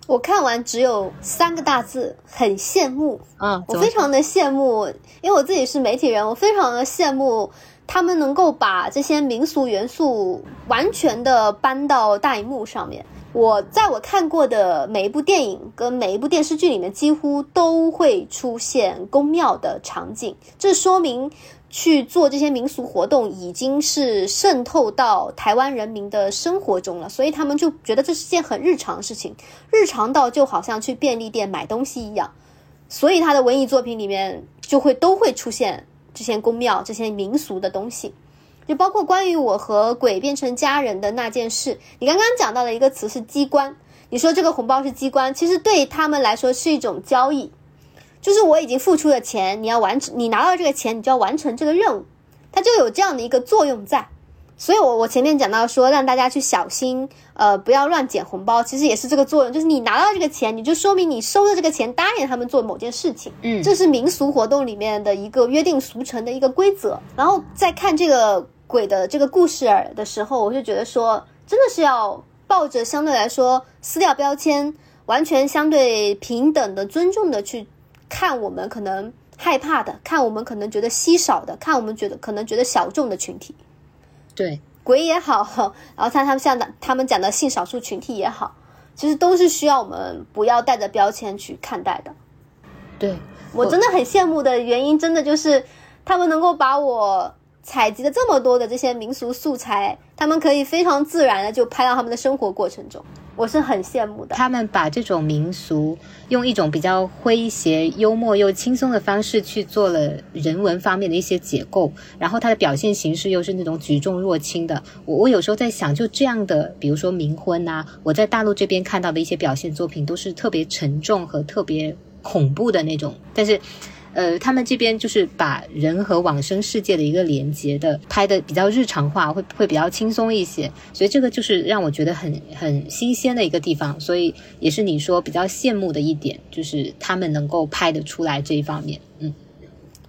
我看完只有三个大字，很羡慕。嗯，我非常的羡慕，因为我自己是媒体人，我非常的羡慕。他们能够把这些民俗元素完全的搬到大荧幕上面。我在我看过的每一部电影跟每一部电视剧里面，几乎都会出现宫庙的场景。这说明去做这些民俗活动已经是渗透到台湾人民的生活中了，所以他们就觉得这是件很日常的事情，日常到就好像去便利店买东西一样。所以他的文艺作品里面就会都会出现。这些宫庙、这些民俗的东西，就包括关于我和鬼变成家人的那件事。你刚刚讲到的一个词是机关，你说这个红包是机关，其实对他们来说是一种交易，就是我已经付出了钱，你要完成，你拿到这个钱，你就要完成这个任务，它就有这样的一个作用在。所以，我我前面讲到说，让大家去小心，呃，不要乱捡红包，其实也是这个作用，就是你拿到这个钱，你就说明你收的这个钱答应他们做某件事情，嗯，这是民俗活动里面的一个约定俗成的一个规则。然后在看这个鬼的这个故事的时候，我就觉得说，真的是要抱着相对来说撕掉标签，完全相对平等的、尊重的去看我们可能害怕的，看我们可能觉得稀少的，看我们觉得可能觉得小众的群体。对鬼也好，然后像他们像的他们讲的性少数群体也好，其实都是需要我们不要带着标签去看待的。对我真的很羡慕的原因，真的就是他们能够把我采集的这么多的这些民俗素材，他们可以非常自然的就拍到他们的生活过程中。我是很羡慕的。他们把这种民俗用一种比较诙谐、幽默又轻松的方式去做了人文方面的一些解构，然后它的表现形式又是那种举重若轻的。我我有时候在想，就这样的，比如说冥婚呐，我在大陆这边看到的一些表现作品都是特别沉重和特别恐怖的那种，但是。呃，他们这边就是把人和往生世界的一个连接的拍的比较日常化，会会比较轻松一些，所以这个就是让我觉得很很新鲜的一个地方，所以也是你说比较羡慕的一点，就是他们能够拍得出来这一方面。嗯，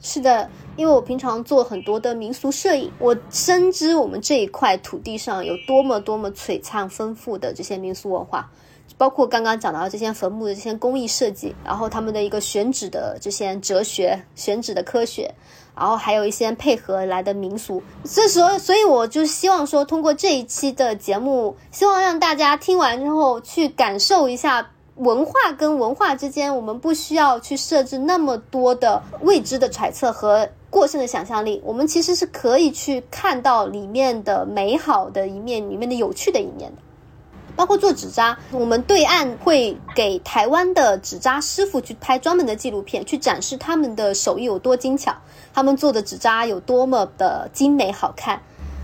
是的，因为我平常做很多的民俗摄影，我深知我们这一块土地上有多么多么璀璨丰富的这些民俗文化。包括刚刚讲到这些坟墓的这些工艺设计，然后他们的一个选址的这些哲学、选址的科学，然后还有一些配合来的民俗。这时候，所以我就希望说，通过这一期的节目，希望让大家听完之后去感受一下文化跟文化之间，我们不需要去设置那么多的未知的揣测和过剩的想象力，我们其实是可以去看到里面的美好的一面，里面的有趣的一面的。包括做纸扎，我们对岸会给台湾的纸扎师傅去拍专门的纪录片，去展示他们的手艺有多精巧，他们做的纸扎有多么的精美好看。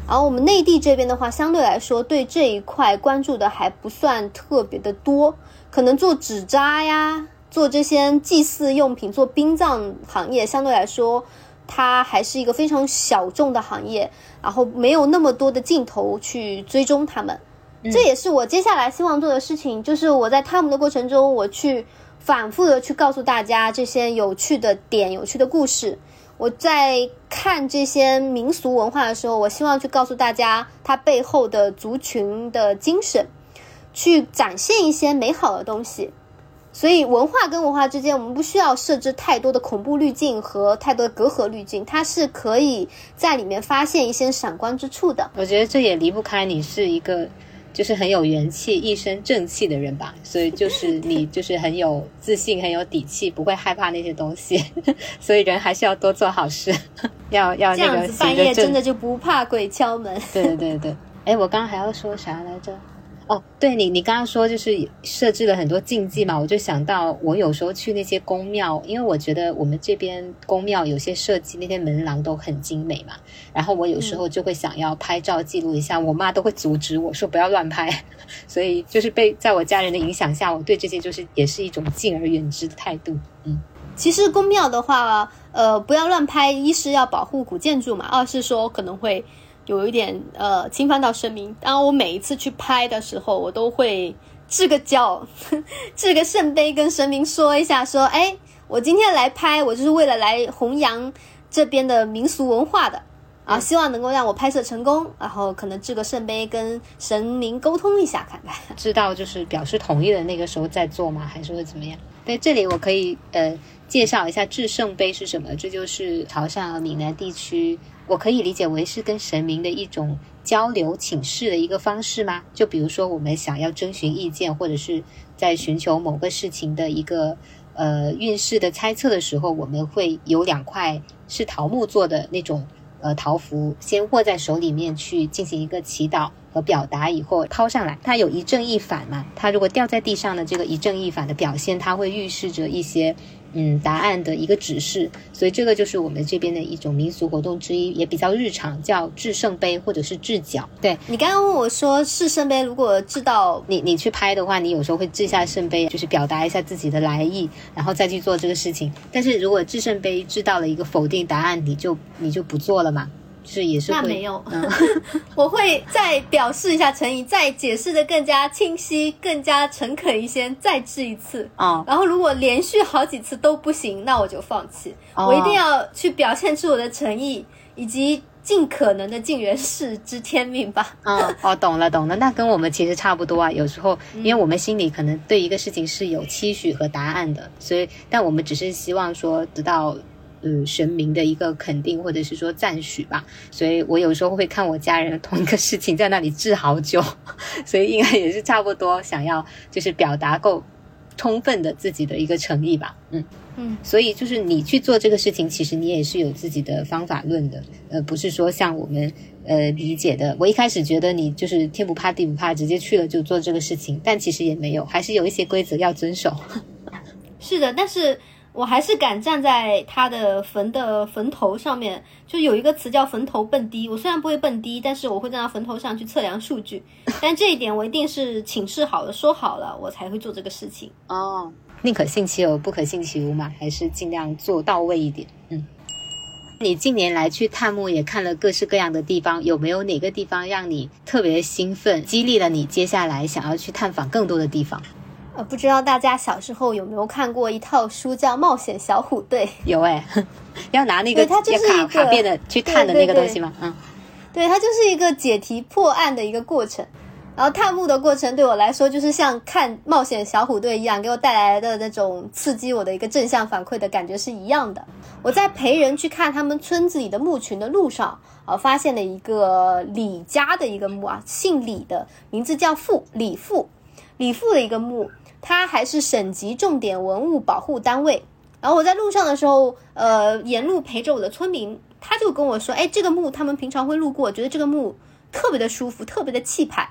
然后我们内地这边的话，相对来说对这一块关注的还不算特别的多，可能做纸扎呀，做这些祭祀用品、做殡葬行业，相对来说它还是一个非常小众的行业，然后没有那么多的镜头去追踪他们。这也是我接下来希望做的事情，就是我在他们的过程中，我去反复的去告诉大家这些有趣的点、有趣的故事。我在看这些民俗文化的时候，我希望去告诉大家它背后的族群的精神。去展现一些美好的东西。所以文化跟文化之间，我们不需要设置太多的恐怖滤镜和太多的隔阂滤镜，它是可以在里面发现一些闪光之处的。我觉得这也离不开你是一个就是很有元气、一身正气的人吧。所以 就是你就是很有自信、很有底气，不会害怕那些东西。所以人还是要多做好事，要要这样子半夜真的就不怕鬼敲门。对对对对，哎，我刚刚还要说啥来着？哦，对你，你刚刚说就是设置了很多禁忌嘛，我就想到我有时候去那些宫庙，因为我觉得我们这边宫庙有些设计那些门廊都很精美嘛，然后我有时候就会想要拍照记录一下，我妈都会阻止我说不要乱拍，所以就是被在我家人的影响下，我对这些就是也是一种敬而远之的态度。嗯，其实宫庙的话，呃，不要乱拍，一是要保护古建筑嘛，二是说可能会。有一点呃侵犯到神明，然后我每一次去拍的时候，我都会掷个脚，掷个圣杯跟神明说一下，说哎，我今天来拍，我就是为了来弘扬这边的民俗文化的啊，希望能够让我拍摄成功，然后可能掷个圣杯跟神明沟通一下，看看 知道就是表示同意的那个时候再做吗？还是会怎么样？对，这里我可以呃介绍一下掷圣杯是什么，这就是潮汕闽南地区。我可以理解为是跟神明的一种交流请示的一个方式吗？就比如说我们想要征询意见，或者是在寻求某个事情的一个呃运势的猜测的时候，我们会有两块是桃木做的那种呃桃符，先握在手里面去进行一个祈祷和表达，以后抛上来，它有一正一反嘛。它如果掉在地上的这个一正一反的表现，它会预示着一些。嗯，答案的一个指示，所以这个就是我们这边的一种民俗活动之一，也比较日常，叫掷圣杯或者是掷脚。对你刚刚问我说，掷圣杯如果掷到你，你去拍的话，你有时候会掷下圣杯，就是表达一下自己的来意，然后再去做这个事情。但是如果掷圣杯掷到了一个否定答案，你就你就不做了嘛。是也是那没有，我会再表示一下诚意，再解释的更加清晰、更加诚恳一些，再治一次啊。然后如果连续好几次都不行，那我就放弃。我一定要去表现出我的诚意，以及尽可能的尽人事知天命吧。嗯，哦，懂了懂了，那跟我们其实差不多啊。有时候，因为我们心里可能对一个事情是有期许和答案的，所以，但我们只是希望说得到。呃，神明的一个肯定或者是说赞许吧，所以我有时候会看我家人同一个事情在那里治好久，所以应该也是差不多想要就是表达够充分的自己的一个诚意吧，嗯嗯，所以就是你去做这个事情，其实你也是有自己的方法论的，呃，不是说像我们呃理解的，我一开始觉得你就是天不怕地不怕，直接去了就做这个事情，但其实也没有，还是有一些规则要遵守。是的，但是。我还是敢站在他的坟的坟头上面，就有一个词叫“坟头蹦迪”。我虽然不会蹦迪，但是我会站到坟头上去测量数据。但这一点我一定是请示好了、说好了，我才会做这个事情。哦，宁可信其有，不可信其无嘛，还是尽量做到位一点。嗯，你近年来去探墓也看了各式各样的地方，有没有哪个地方让你特别兴奋，激励了你接下来想要去探访更多的地方？呃，不知道大家小时候有没有看过一套书叫《冒险小虎队》？有哎，要拿那个它就是一个卡片的去探的那个东西吗？嗯，对，它就是一个解题破案的一个过程。然后探墓的过程对我来说，就是像看《冒险小虎队》一样，给我带来的那种刺激我的一个正向反馈的感觉是一样的。我在陪人去看他们村子里的墓群的路上，啊，发现了一个李家的一个墓啊，姓李的名字叫傅李傅李傅的一个墓。它还是省级重点文物保护单位。然后我在路上的时候，呃，沿路陪着我的村民，他就跟我说：“哎，这个墓他们平常会路过，觉得这个墓特别的舒服，特别的气派。”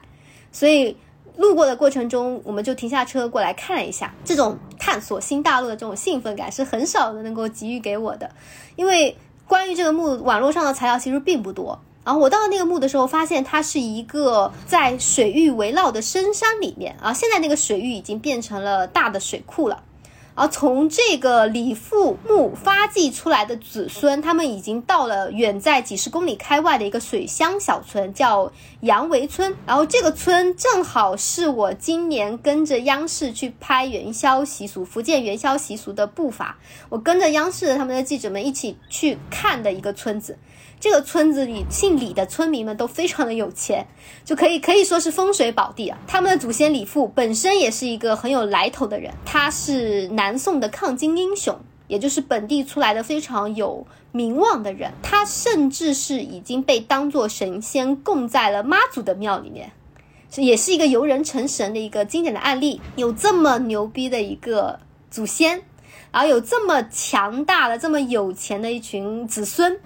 所以路过的过程中，我们就停下车过来看了一下。这种探索新大陆的这种兴奋感是很少的能够给予给我的，因为关于这个墓，网络上的材料其实并不多。然后我到了那个墓的时候，发现它是一个在水域围绕的深山里面啊。现在那个水域已经变成了大的水库了。而从这个李父墓发迹出来的子孙，他们已经到了远在几十公里开外的一个水乡小村，叫杨围村。然后这个村正好是我今年跟着央视去拍元宵习俗、福建元宵习俗的步伐，我跟着央视他们的记者们一起去看的一个村子。这个村子里姓李的村民们都非常的有钱，就可以可以说是风水宝地啊。他们的祖先李富本身也是一个很有来头的人，他是南宋的抗金英雄，也就是本地出来的非常有名望的人。他甚至是已经被当作神仙供在了妈祖的庙里面。也是一个由人成神的一个经典的案例，有这么牛逼的一个祖先，然后有这么强大的、这么有钱的一群子孙，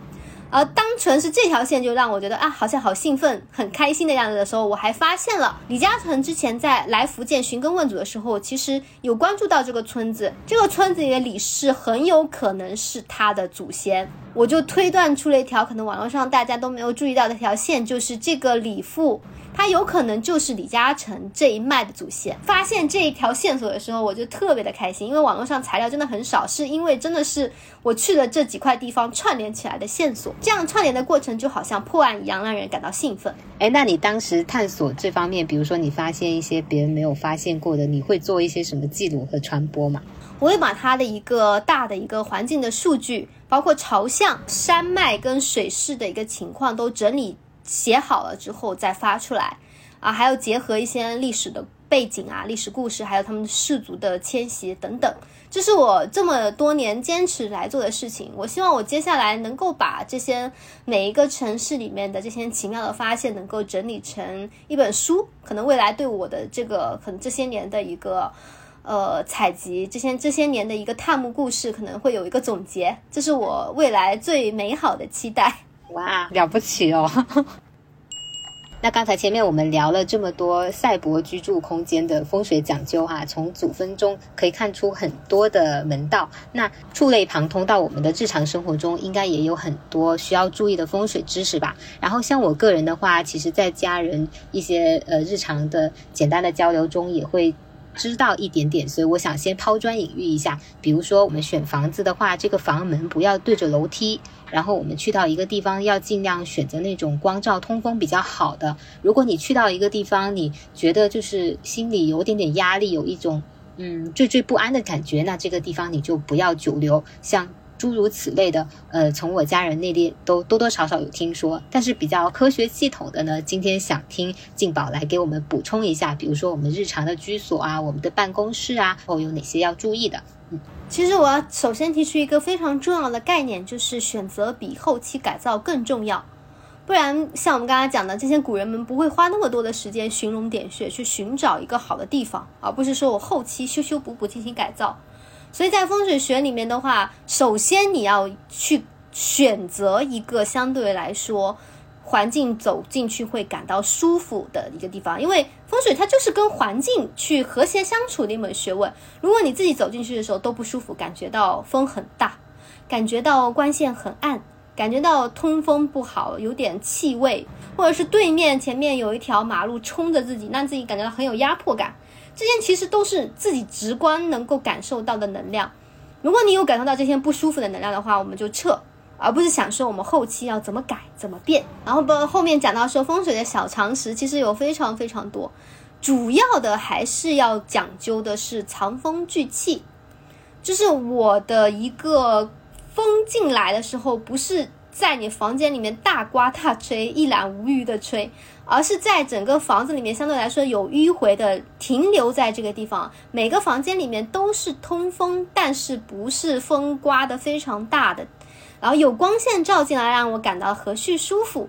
而单纯是这条线就让我觉得啊，好像好兴奋、很开心的样子的时候，我还发现了李嘉诚之前在来福建寻根问祖的时候，其实有关注到这个村子，这个村子里的李氏很有可能是他的祖先，我就推断出了一条可能网络上大家都没有注意到的一条线，就是这个李父。他有可能就是李嘉诚这一脉的祖先。发现这一条线索的时候，我就特别的开心，因为网络上材料真的很少，是因为真的是我去的这几块地方串联起来的线索。这样串联的过程就好像破案一样，让人感到兴奋。哎，那你当时探索这方面，比如说你发现一些别人没有发现过的，你会做一些什么记录和传播吗？我会把它的一个大的一个环境的数据，包括朝向、山脉跟水势的一个情况都整理。写好了之后再发出来，啊，还要结合一些历史的背景啊、历史故事，还有他们氏族的迁徙等等，这是我这么多年坚持来做的事情。我希望我接下来能够把这些每一个城市里面的这些奇妙的发现，能够整理成一本书。可能未来对我的这个可能这些年的一个呃采集，这些这些年的一个探墓故事，可能会有一个总结。这是我未来最美好的期待。哇，了不起哦！那刚才前面我们聊了这么多赛博居住空间的风水讲究哈，从祖坟中可以看出很多的门道。那触类旁通到我们的日常生活中，应该也有很多需要注意的风水知识吧？然后像我个人的话，其实在家人一些呃日常的简单的交流中，也会知道一点点。所以我想先抛砖引玉一下，比如说我们选房子的话，这个房门不要对着楼梯。然后我们去到一个地方，要尽量选择那种光照通风比较好的。如果你去到一个地方，你觉得就是心里有点点压力，有一种嗯惴惴不安的感觉，那这个地方你就不要久留。像诸如此类的，呃，从我家人那里都多多少少有听说。但是比较科学系统的呢，今天想听静宝来给我们补充一下，比如说我们日常的居所啊，我们的办公室啊，后有哪些要注意的？嗯。其实我要首先提出一个非常重要的概念，就是选择比后期改造更重要。不然，像我们刚才讲的，这些古人们不会花那么多的时间寻龙点穴去寻找一个好的地方，而不是说我后期修修补补进行改造。所以在风水学里面的话，首先你要去选择一个相对来说。环境走进去会感到舒服的一个地方，因为风水它就是跟环境去和谐相处的一门学问。如果你自己走进去的时候都不舒服，感觉到风很大，感觉到光线很暗，感觉到通风不好，有点气味，或者是对面前面有一条马路冲着自己，让自己感觉到很有压迫感，这些其实都是自己直观能够感受到的能量。如果你有感受到这些不舒服的能量的话，我们就撤。而不是想说我们后期要怎么改怎么变，然后不后面讲到说风水的小常识，其实有非常非常多，主要的还是要讲究的是藏风聚气，就是我的一个风进来的时候，不是在你房间里面大刮大吹一览无余的吹，而是在整个房子里面相对来说有迂回的停留在这个地方，每个房间里面都是通风，但是不是风刮的非常大的。然后有光线照进来，让我感到和煦舒服；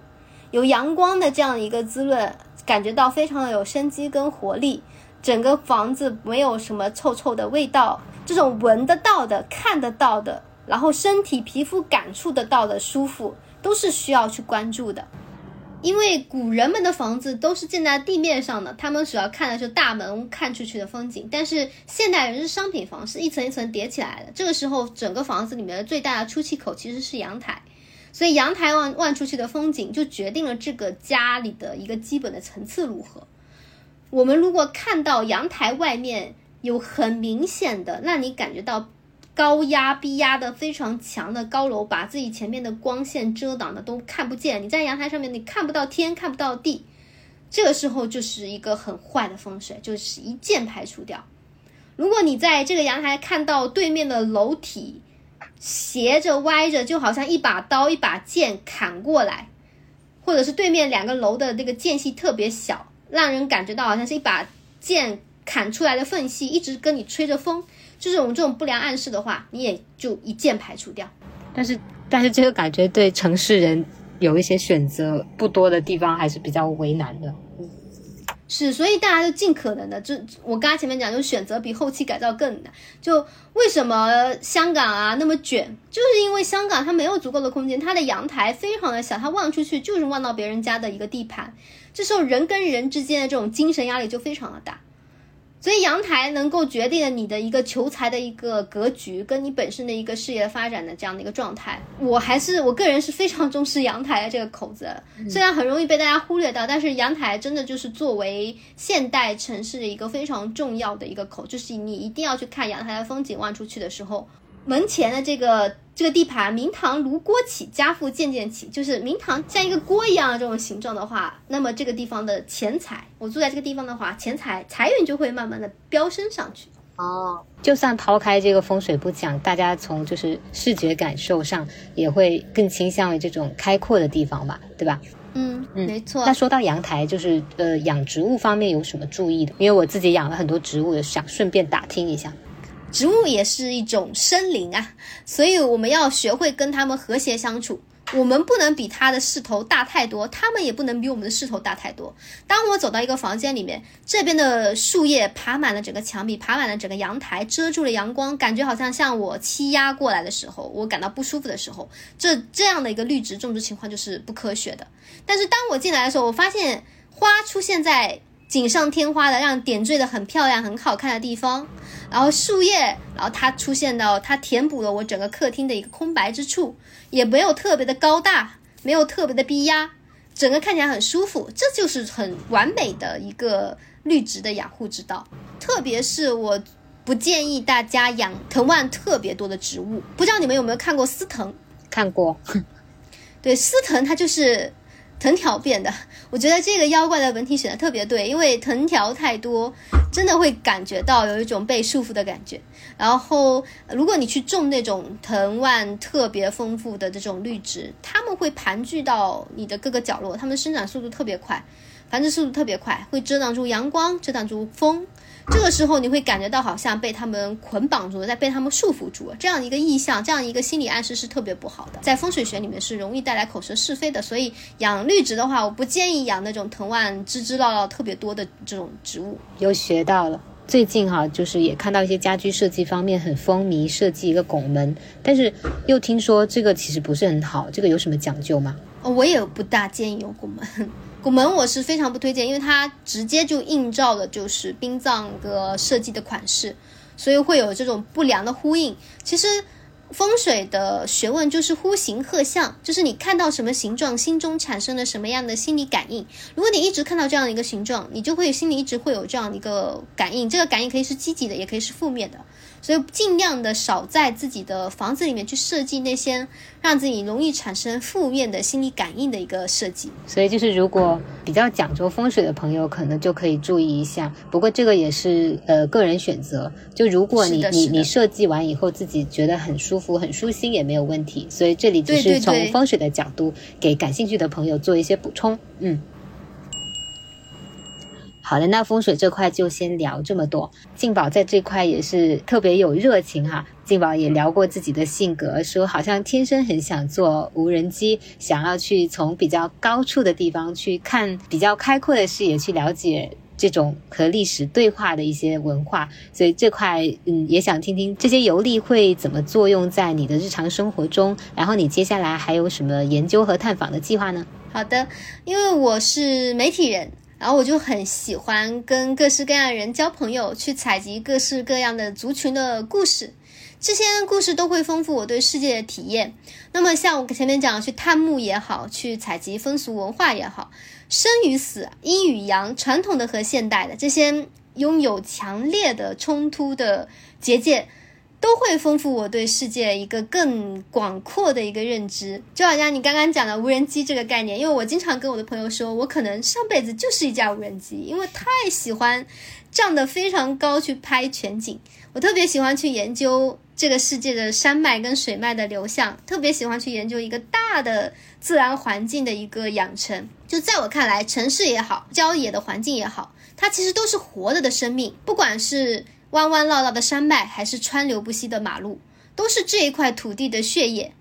有阳光的这样一个滋润，感觉到非常的有生机跟活力。整个房子没有什么臭臭的味道，这种闻得到的、看得到的，然后身体皮肤感触得到的舒服，都是需要去关注的。因为古人们的房子都是建在地面上的，他们主要看的是大门看出去的风景。但是现代人是商品房，是一层一层叠起来的。这个时候，整个房子里面的最大的出气口其实是阳台，所以阳台望望出去的风景就决定了这个家里的一个基本的层次如何。我们如果看到阳台外面有很明显的，让你感觉到。高压逼压的非常强的高楼，把自己前面的光线遮挡的都看不见。你在阳台上面，你看不到天，看不到地，这个时候就是一个很坏的风水，就是一键排除掉。如果你在这个阳台看到对面的楼体斜着歪着，就好像一把刀一把剑砍过来，或者是对面两个楼的那个间隙特别小，让人感觉到好像是一把剑砍出来的缝隙，一直跟你吹着风，这种这种不良暗示的话，你也就一键排除掉。但是，但是这个感觉对城市人有一些选择不多的地方还是比较为难的。是，所以大家就尽可能的，就我刚才前面讲，就选择比后期改造更难。就为什么香港啊那么卷，就是因为香港它没有足够的空间，它的阳台非常的小，它望出去就是望到别人家的一个地盘，这时候人跟人之间的这种精神压力就非常的大。所以阳台能够决定了你的一个求财的一个格局，跟你本身的一个事业发展的这样的一个状态。我还是我个人是非常重视阳台的这个口子，虽然很容易被大家忽略到，但是阳台真的就是作为现代城市的一个非常重要的一个口，就是你一定要去看阳台的风景，望出去的时候。门前的这个这个地盘，明堂炉锅起，家父渐渐起，就是明堂像一个锅一样的这种形状的话，那么这个地方的钱财，我住在这个地方的话，钱财财运就会慢慢的飙升上去。哦，就算抛开这个风水不讲，大家从就是视觉感受上也会更倾向于这种开阔的地方吧，对吧？嗯嗯，没错。那说到阳台，就是呃养植物方面有什么注意的？因为我自己养了很多植物，想顺便打听一下。植物也是一种生灵啊，所以我们要学会跟它们和谐相处。我们不能比它的势头大太多，它们也不能比我们的势头大太多。当我走到一个房间里面，这边的树叶爬满了整个墙壁，爬满了整个阳台，遮住了阳光，感觉好像向我欺压过来的时候，我感到不舒服的时候，这这样的一个绿植种植情况就是不科学的。但是当我进来的时候，我发现花出现在。锦上添花的，让点缀的很漂亮、很好看的地方，然后树叶，然后它出现到它填补了我整个客厅的一个空白之处，也没有特别的高大，没有特别的逼压，整个看起来很舒服，这就是很完美的一个绿植的养护之道。特别是我不建议大家养藤蔓特别多的植物，不知道你们有没有看过丝藤？看过，对，丝藤它就是。藤条变的，我觉得这个妖怪的文体选的特别对，因为藤条太多，真的会感觉到有一种被束缚的感觉。然后，如果你去种那种藤蔓特别丰富的这种绿植，它们会盘踞到你的各个角落，它们生长速度特别快，繁殖速度特别快，会遮挡住阳光，遮挡住风。这个时候你会感觉到好像被他们捆绑住了，在被他们束缚住，这样一个意象，这样一个心理暗示是特别不好的，在风水学里面是容易带来口舌是非的。所以养绿植的话，我不建议养那种藤蔓枝枝绕绕特别多的这种植物。又学到了，最近哈就是也看到一些家居设计方面很风靡，设计一个拱门，但是又听说这个其实不是很好，这个有什么讲究吗？哦，我也不大建议用拱门。拱门我是非常不推荐，因为它直接就映照了就是殡葬的设计的款式，所以会有这种不良的呼应。其实风水的学问就是呼形鹤象，就是你看到什么形状，心中产生了什么样的心理感应。如果你一直看到这样的一个形状，你就会心里一直会有这样的一个感应。这个感应可以是积极的，也可以是负面的。所以尽量的少在自己的房子里面去设计那些让自己容易产生负面的心理感应的一个设计。所以就是如果比较讲究风水的朋友，可能就可以注意一下。不过这个也是呃个人选择。就如果你你你设计完以后自己觉得很舒服很舒心也没有问题。所以这里只是从风水的角度给感兴趣的朋友做一些补充。嗯。好的，那风水这块就先聊这么多。静宝在这块也是特别有热情哈。静宝也聊过自己的性格，说好像天生很想做无人机，想要去从比较高处的地方去看比较开阔的视野，去了解这种和历史对话的一些文化。所以这块嗯，也想听听这些游历会怎么作用在你的日常生活中。然后你接下来还有什么研究和探访的计划呢？好的，因为我是媒体人。然后我就很喜欢跟各式各样的人交朋友，去采集各式各样的族群的故事，这些故事都会丰富我对世界的体验。那么像我前面讲，去探墓也好，去采集风俗文化也好，生与死、阴与阳、传统的和现代的这些拥有强烈的冲突的结界。都会丰富我对世界一个更广阔的一个认知，就好像你刚刚讲的无人机这个概念，因为我经常跟我的朋友说，我可能上辈子就是一架无人机，因为太喜欢站得非常高去拍全景，我特别喜欢去研究这个世界的山脉跟水脉的流向，特别喜欢去研究一个大的自然环境的一个养成。就在我看来，城市也好，郊野的环境也好，它其实都是活着的生命。不管是弯弯绕绕的山脉，还是川流不息的马路，都是这一块土地的血液。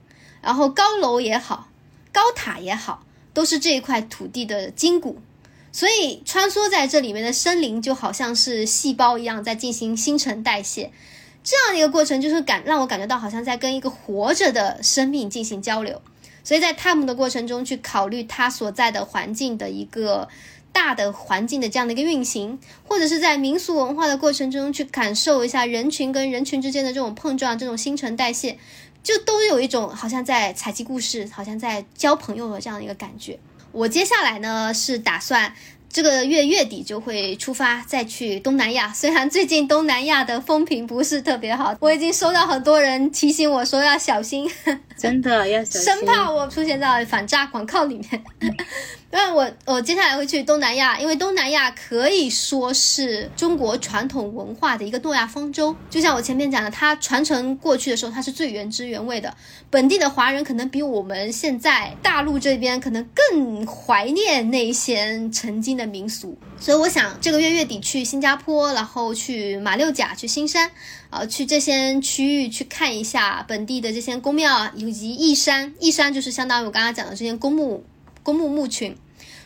然后高楼也好，高塔也好，都是这一块土地的筋骨。所以穿梭在这里面的森林，就好像是细胞一样在进行新陈代谢。这样的一个过程，就是感让我感觉到好像在跟一个活着的生命进行交流。所以在探墓的过程中，去考虑它所在的环境的一个大的环境的这样的一个运行，或者是在民俗文化的过程中去感受一下人群跟人群之间的这种碰撞、这种新陈代谢，就都有一种好像在采集故事、好像在交朋友的这样的一个感觉。我接下来呢是打算。这个月月底就会出发，再去东南亚。虽然最近东南亚的风评不是特别好，我已经收到很多人提醒我说要小心，真的要小心，生怕我出现在反诈广告里面。因为我我接下来会去东南亚，因为东南亚可以说是中国传统文化的一个诺亚方舟。就像我前面讲的，它传承过去的时候，它是最原汁原味的。本地的华人可能比我们现在大陆这边可能更怀念那些曾经的民俗。所以我想这个月月底去新加坡，然后去马六甲、去新山，啊，去这些区域去看一下本地的这些宫庙啊以及义山。义山就是相当于我刚刚讲的这些公墓、公墓墓群。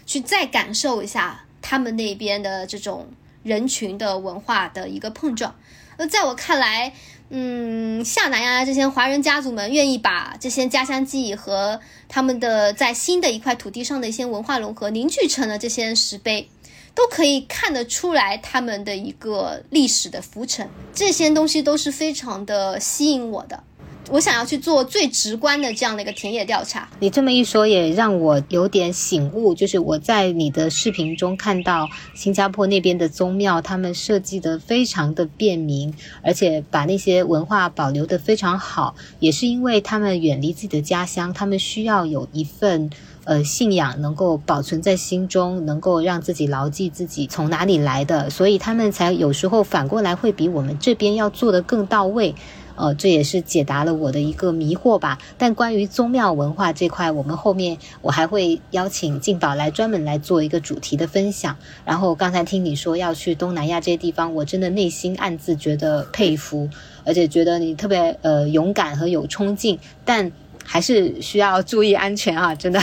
去再感受一下他们那边的这种人群的文化的一个碰撞。那在我看来，嗯，下南亚这些华人家族们愿意把这些家乡记忆和他们的在新的一块土地上的一些文化融合凝聚成了这些石碑，都可以看得出来他们的一个历史的浮沉。这些东西都是非常的吸引我的。我想要去做最直观的这样的一个田野调查。你这么一说，也让我有点醒悟。就是我在你的视频中看到新加坡那边的宗庙，他们设计的非常的便民，而且把那些文化保留的非常好。也是因为他们远离自己的家乡，他们需要有一份呃信仰能够保存在心中，能够让自己牢记自己从哪里来的，所以他们才有时候反过来会比我们这边要做的更到位。呃，这也是解答了我的一个迷惑吧。但关于宗庙文化这块，我们后面我还会邀请静宝来专门来做一个主题的分享。然后刚才听你说要去东南亚这些地方，我真的内心暗自觉得佩服，而且觉得你特别呃勇敢和有冲劲。但还是需要注意安全啊，真的。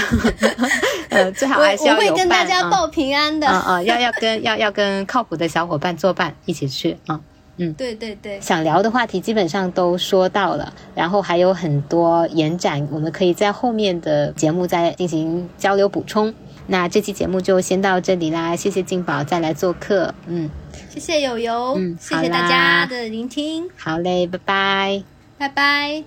呃，最好还是。我会跟大家报平安的。啊啊，要要跟要要跟靠谱的小伙伴作伴一起去啊。嗯，对对对，想聊的话题基本上都说到了，然后还有很多延展，我们可以在后面的节目再进行交流补充。那这期节目就先到这里啦，谢谢静宝再来做客，嗯，谢谢友友，嗯，谢谢大家的聆听，好嘞，拜拜，拜拜。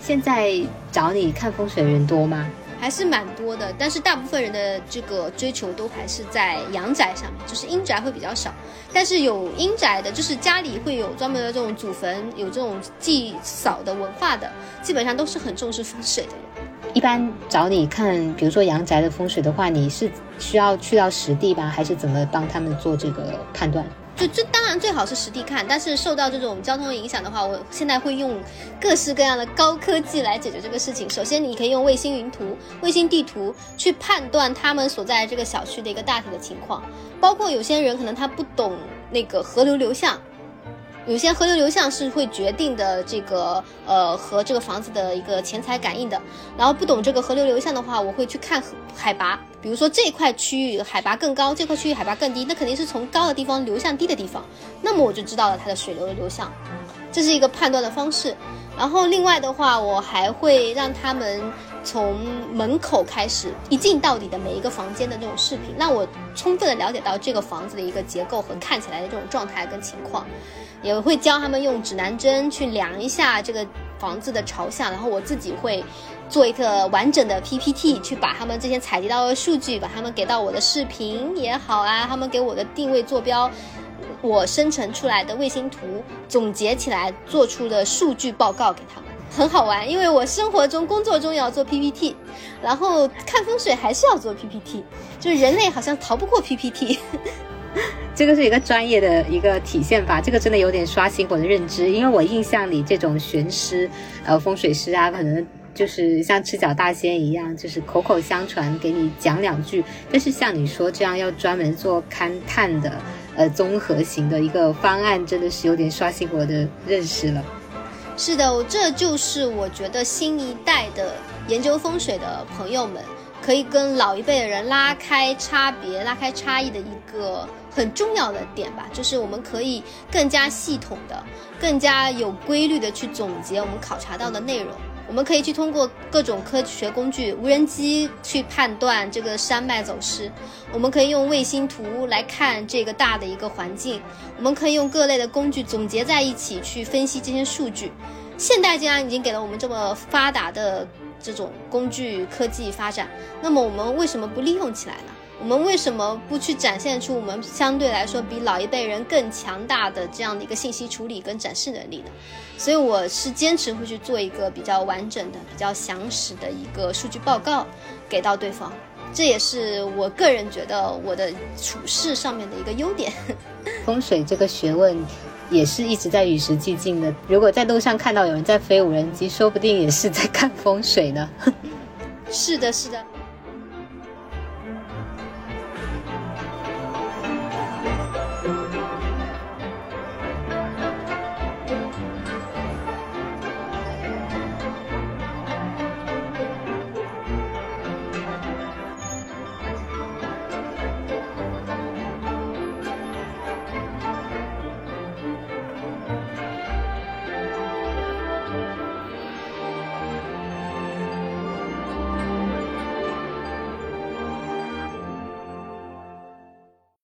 现在找你看风水的人多吗？还是蛮多的，但是大部分人的这个追求都还是在阳宅上面，就是阴宅会比较少。但是有阴宅的，就是家里会有专门的这种祖坟，有这种祭扫的文化的，基本上都是很重视风水的人。一般找你看，比如说阳宅的风水的话，你是需要去到实地吧，还是怎么帮他们做这个判断？就这当然最好是实地看，但是受到这种交通影响的话，我现在会用各式各样的高科技来解决这个事情。首先，你可以用卫星云图、卫星地图去判断他们所在这个小区的一个大体的情况，包括有些人可能他不懂那个河流流向。有些河流流向是会决定的，这个呃和这个房子的一个钱财感应的。然后不懂这个河流流向的话，我会去看海拔，比如说这块区域海拔更高，这块区域海拔更低，那肯定是从高的地方流向低的地方，那么我就知道了它的水流的流向，这是一个判断的方式。然后另外的话，我还会让他们从门口开始一进到底的每一个房间的那种视频，让我充分的了解到这个房子的一个结构和看起来的这种状态跟情况。也会教他们用指南针去量一下这个房子的朝向，然后我自己会做一个完整的 PPT，去把他们这些采集到的数据，把他们给到我的视频也好啊，他们给我的定位坐标，我生成出来的卫星图总结起来做出的数据报告给他们，很好玩，因为我生活中、工作中也要做 PPT，然后看风水还是要做 PPT，就是人类好像逃不过 PPT。这个是一个专业的一个体现吧，这个真的有点刷新我的认知，因为我印象里这种玄师，呃，风水师啊，可能就是像赤脚大仙一样，就是口口相传给你讲两句，但是像你说这样要专门做勘探的，呃，综合型的一个方案，真的是有点刷新我的认识了。是的，这就是我觉得新一代的研究风水的朋友们。可以跟老一辈的人拉开差别、拉开差异的一个很重要的点吧，就是我们可以更加系统的、更加有规律的去总结我们考察到的内容。我们可以去通过各种科学工具、无人机去判断这个山脉走势，我们可以用卫星图来看这个大的一个环境，我们可以用各类的工具总结在一起去分析这些数据。现代竟然已经给了我们这么发达的。这种工具科技发展，那么我们为什么不利用起来呢？我们为什么不去展现出我们相对来说比老一辈人更强大的这样的一个信息处理跟展示能力呢？所以我是坚持会去做一个比较完整的、比较详实的一个数据报告给到对方，这也是我个人觉得我的处事上面的一个优点。风水这个学问。也是一直在与时俱进的。如果在路上看到有人在飞无人机，说不定也是在看风水呢。是的，是的。